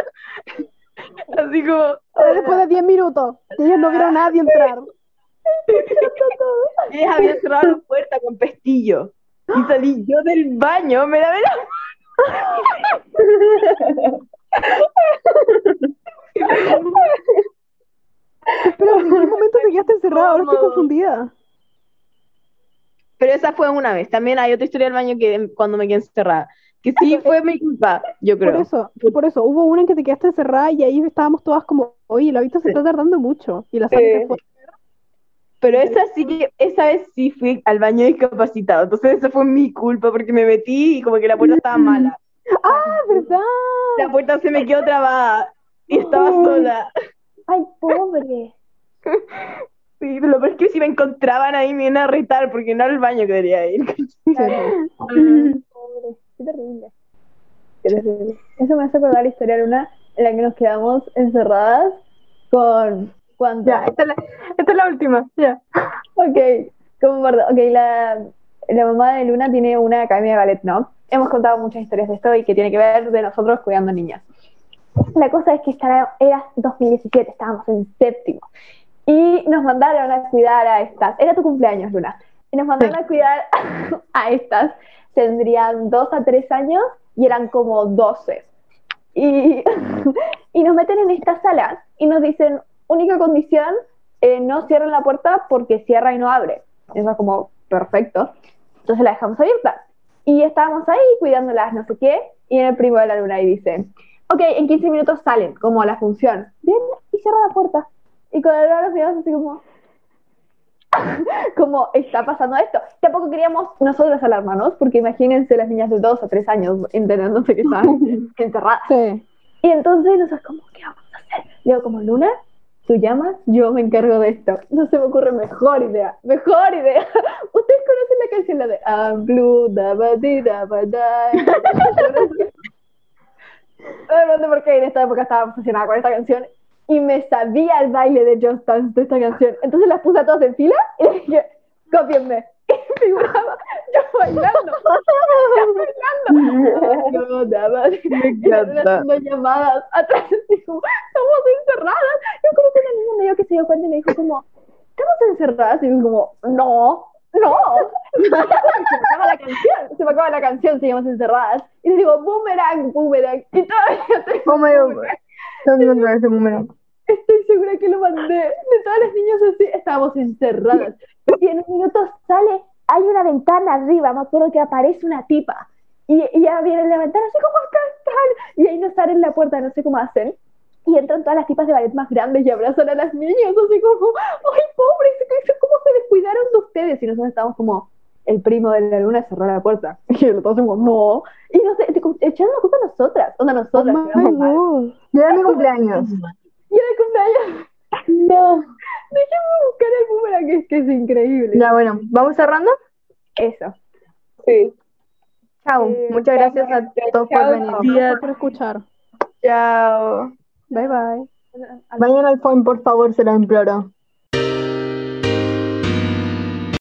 S5: Así como,
S6: Pero después de 10 minutos, ellos no vieron a nadie entrar.
S5: ellas habían cerrado la puerta con pestillo. Y salí yo del baño, me la la
S6: Pero ¿en qué momento te quedaste encerrada? Ahora estoy confundida.
S5: Pero esa fue una vez. También hay otra historia del baño que cuando me quedé encerrada. Que sí fue mi culpa, yo creo.
S6: Por eso, por eso, hubo una en que te quedaste encerrada y ahí estábamos todas como, oye, la vista se está tardando mucho. Y la se
S5: Sí.
S6: fue.
S5: Pero esa sí que, esa vez sí fui al baño discapacitado. Entonces esa fue mi culpa porque me metí y como que la puerta estaba mala.
S6: Ah, ¿verdad?
S5: La puerta se me quedó trabada y estaba sola.
S4: Ay, pobre.
S5: Sí, pero lo peor es que si me encontraban ahí me iban a retar porque no era el baño que debería ir.
S4: Pobre. Qué terrible. Qué terrible. Eso me hace acordar la historia de una en la que nos quedamos encerradas con ¿Cuánto?
S3: Ya, esta es la, esta es la última. Ya.
S4: Ok, como por- ok, la, la mamá de Luna tiene una academia de ballet, ¿no? Hemos contado muchas historias de esto y que tiene que ver de nosotros cuidando niñas. La cosa es que esta- era 2017, estábamos en séptimo. Y nos mandaron a cuidar a estas. Era tu cumpleaños, Luna. Y nos mandaron a cuidar [laughs] a estas. Tendrían dos a tres años y eran como 12. Y, [laughs] y nos meten en esta sala y nos dicen, única condición, eh, no cierren la puerta porque cierra y no abre. Eso es como, perfecto. Entonces la dejamos abierta. Y estábamos ahí cuidándolas, no sé qué, y viene el primo de la luna y dice, ok, en 15 minutos salen, como la función. Viene y cierra la puerta. Y con el miramos así como, [laughs] como está pasando esto. Tampoco queríamos nosotras alarmarnos, porque imagínense las niñas de 2 o 3 años enterándose que están [laughs] encerradas.
S6: Sí.
S4: Y entonces nosotros como, ¿qué vamos a hacer? Le digo como, Luna, tú llamas, yo me encargo de esto. No se me ocurre mejor idea, mejor idea. [laughs] Ustedes conocen la canción, la de I'm blue, da ba di da ba da. No sé por qué en esta época estaba obsesionada con esta canción y me sabía el baile de Just Dance de esta canción. Entonces las puse a todas en fila y les dije, cópienme. [laughs] Y figuraba yo bailando, yo bailando.
S2: Me [laughs] encanta.
S4: haciendo llamadas atrás, como, estamos encerradas. Yo creo que una niña medio que se dio cuenta y me dijo como, ¿estamos encerradas? Y yo como, no, no. [laughs] se me acaba la canción, se me acaba la canción, seguimos encerradas. Y les digo, boomerang, boomerang. Y todavía tengo
S3: ¿Cómo yo?
S4: boomerang.
S3: ¿Dónde encontrar ese número?
S4: Estoy segura que lo mandé. De todas las niñas así, estábamos encerradas. Y en un minuto sale, hay una ventana arriba, me acuerdo que aparece una tipa. Y, y ella viene en la ventana así como acá están. Y ahí nos abren la puerta, no sé cómo hacen. Y entran todas las tipas de ballet más grandes y abrazan a las niñas, así como, ay, pobres, ¿cómo se descuidaron de ustedes? Y nosotros estábamos como, el primo de la luna cerró la puerta. [laughs] Y nosotros como, no. Y no sé, te- echaron la culpa a nosotras, onda a nosotras.
S6: Oh my. God.
S3: Ya era mi cumpleaños.
S4: Y era cumpleaños. No. Déjenme buscar el boomerang, que es que es increíble.
S3: Ya, bueno, ¿vamos cerrando?
S4: Eso.
S2: Sí.
S3: Chao.
S4: Eh,
S3: Muchas gracias a todos por
S2: chao.
S3: venir.
S6: Gracias por escuchar.
S2: Chao.
S6: Bye bye.
S3: Vayan al phone, por favor, se los imploro.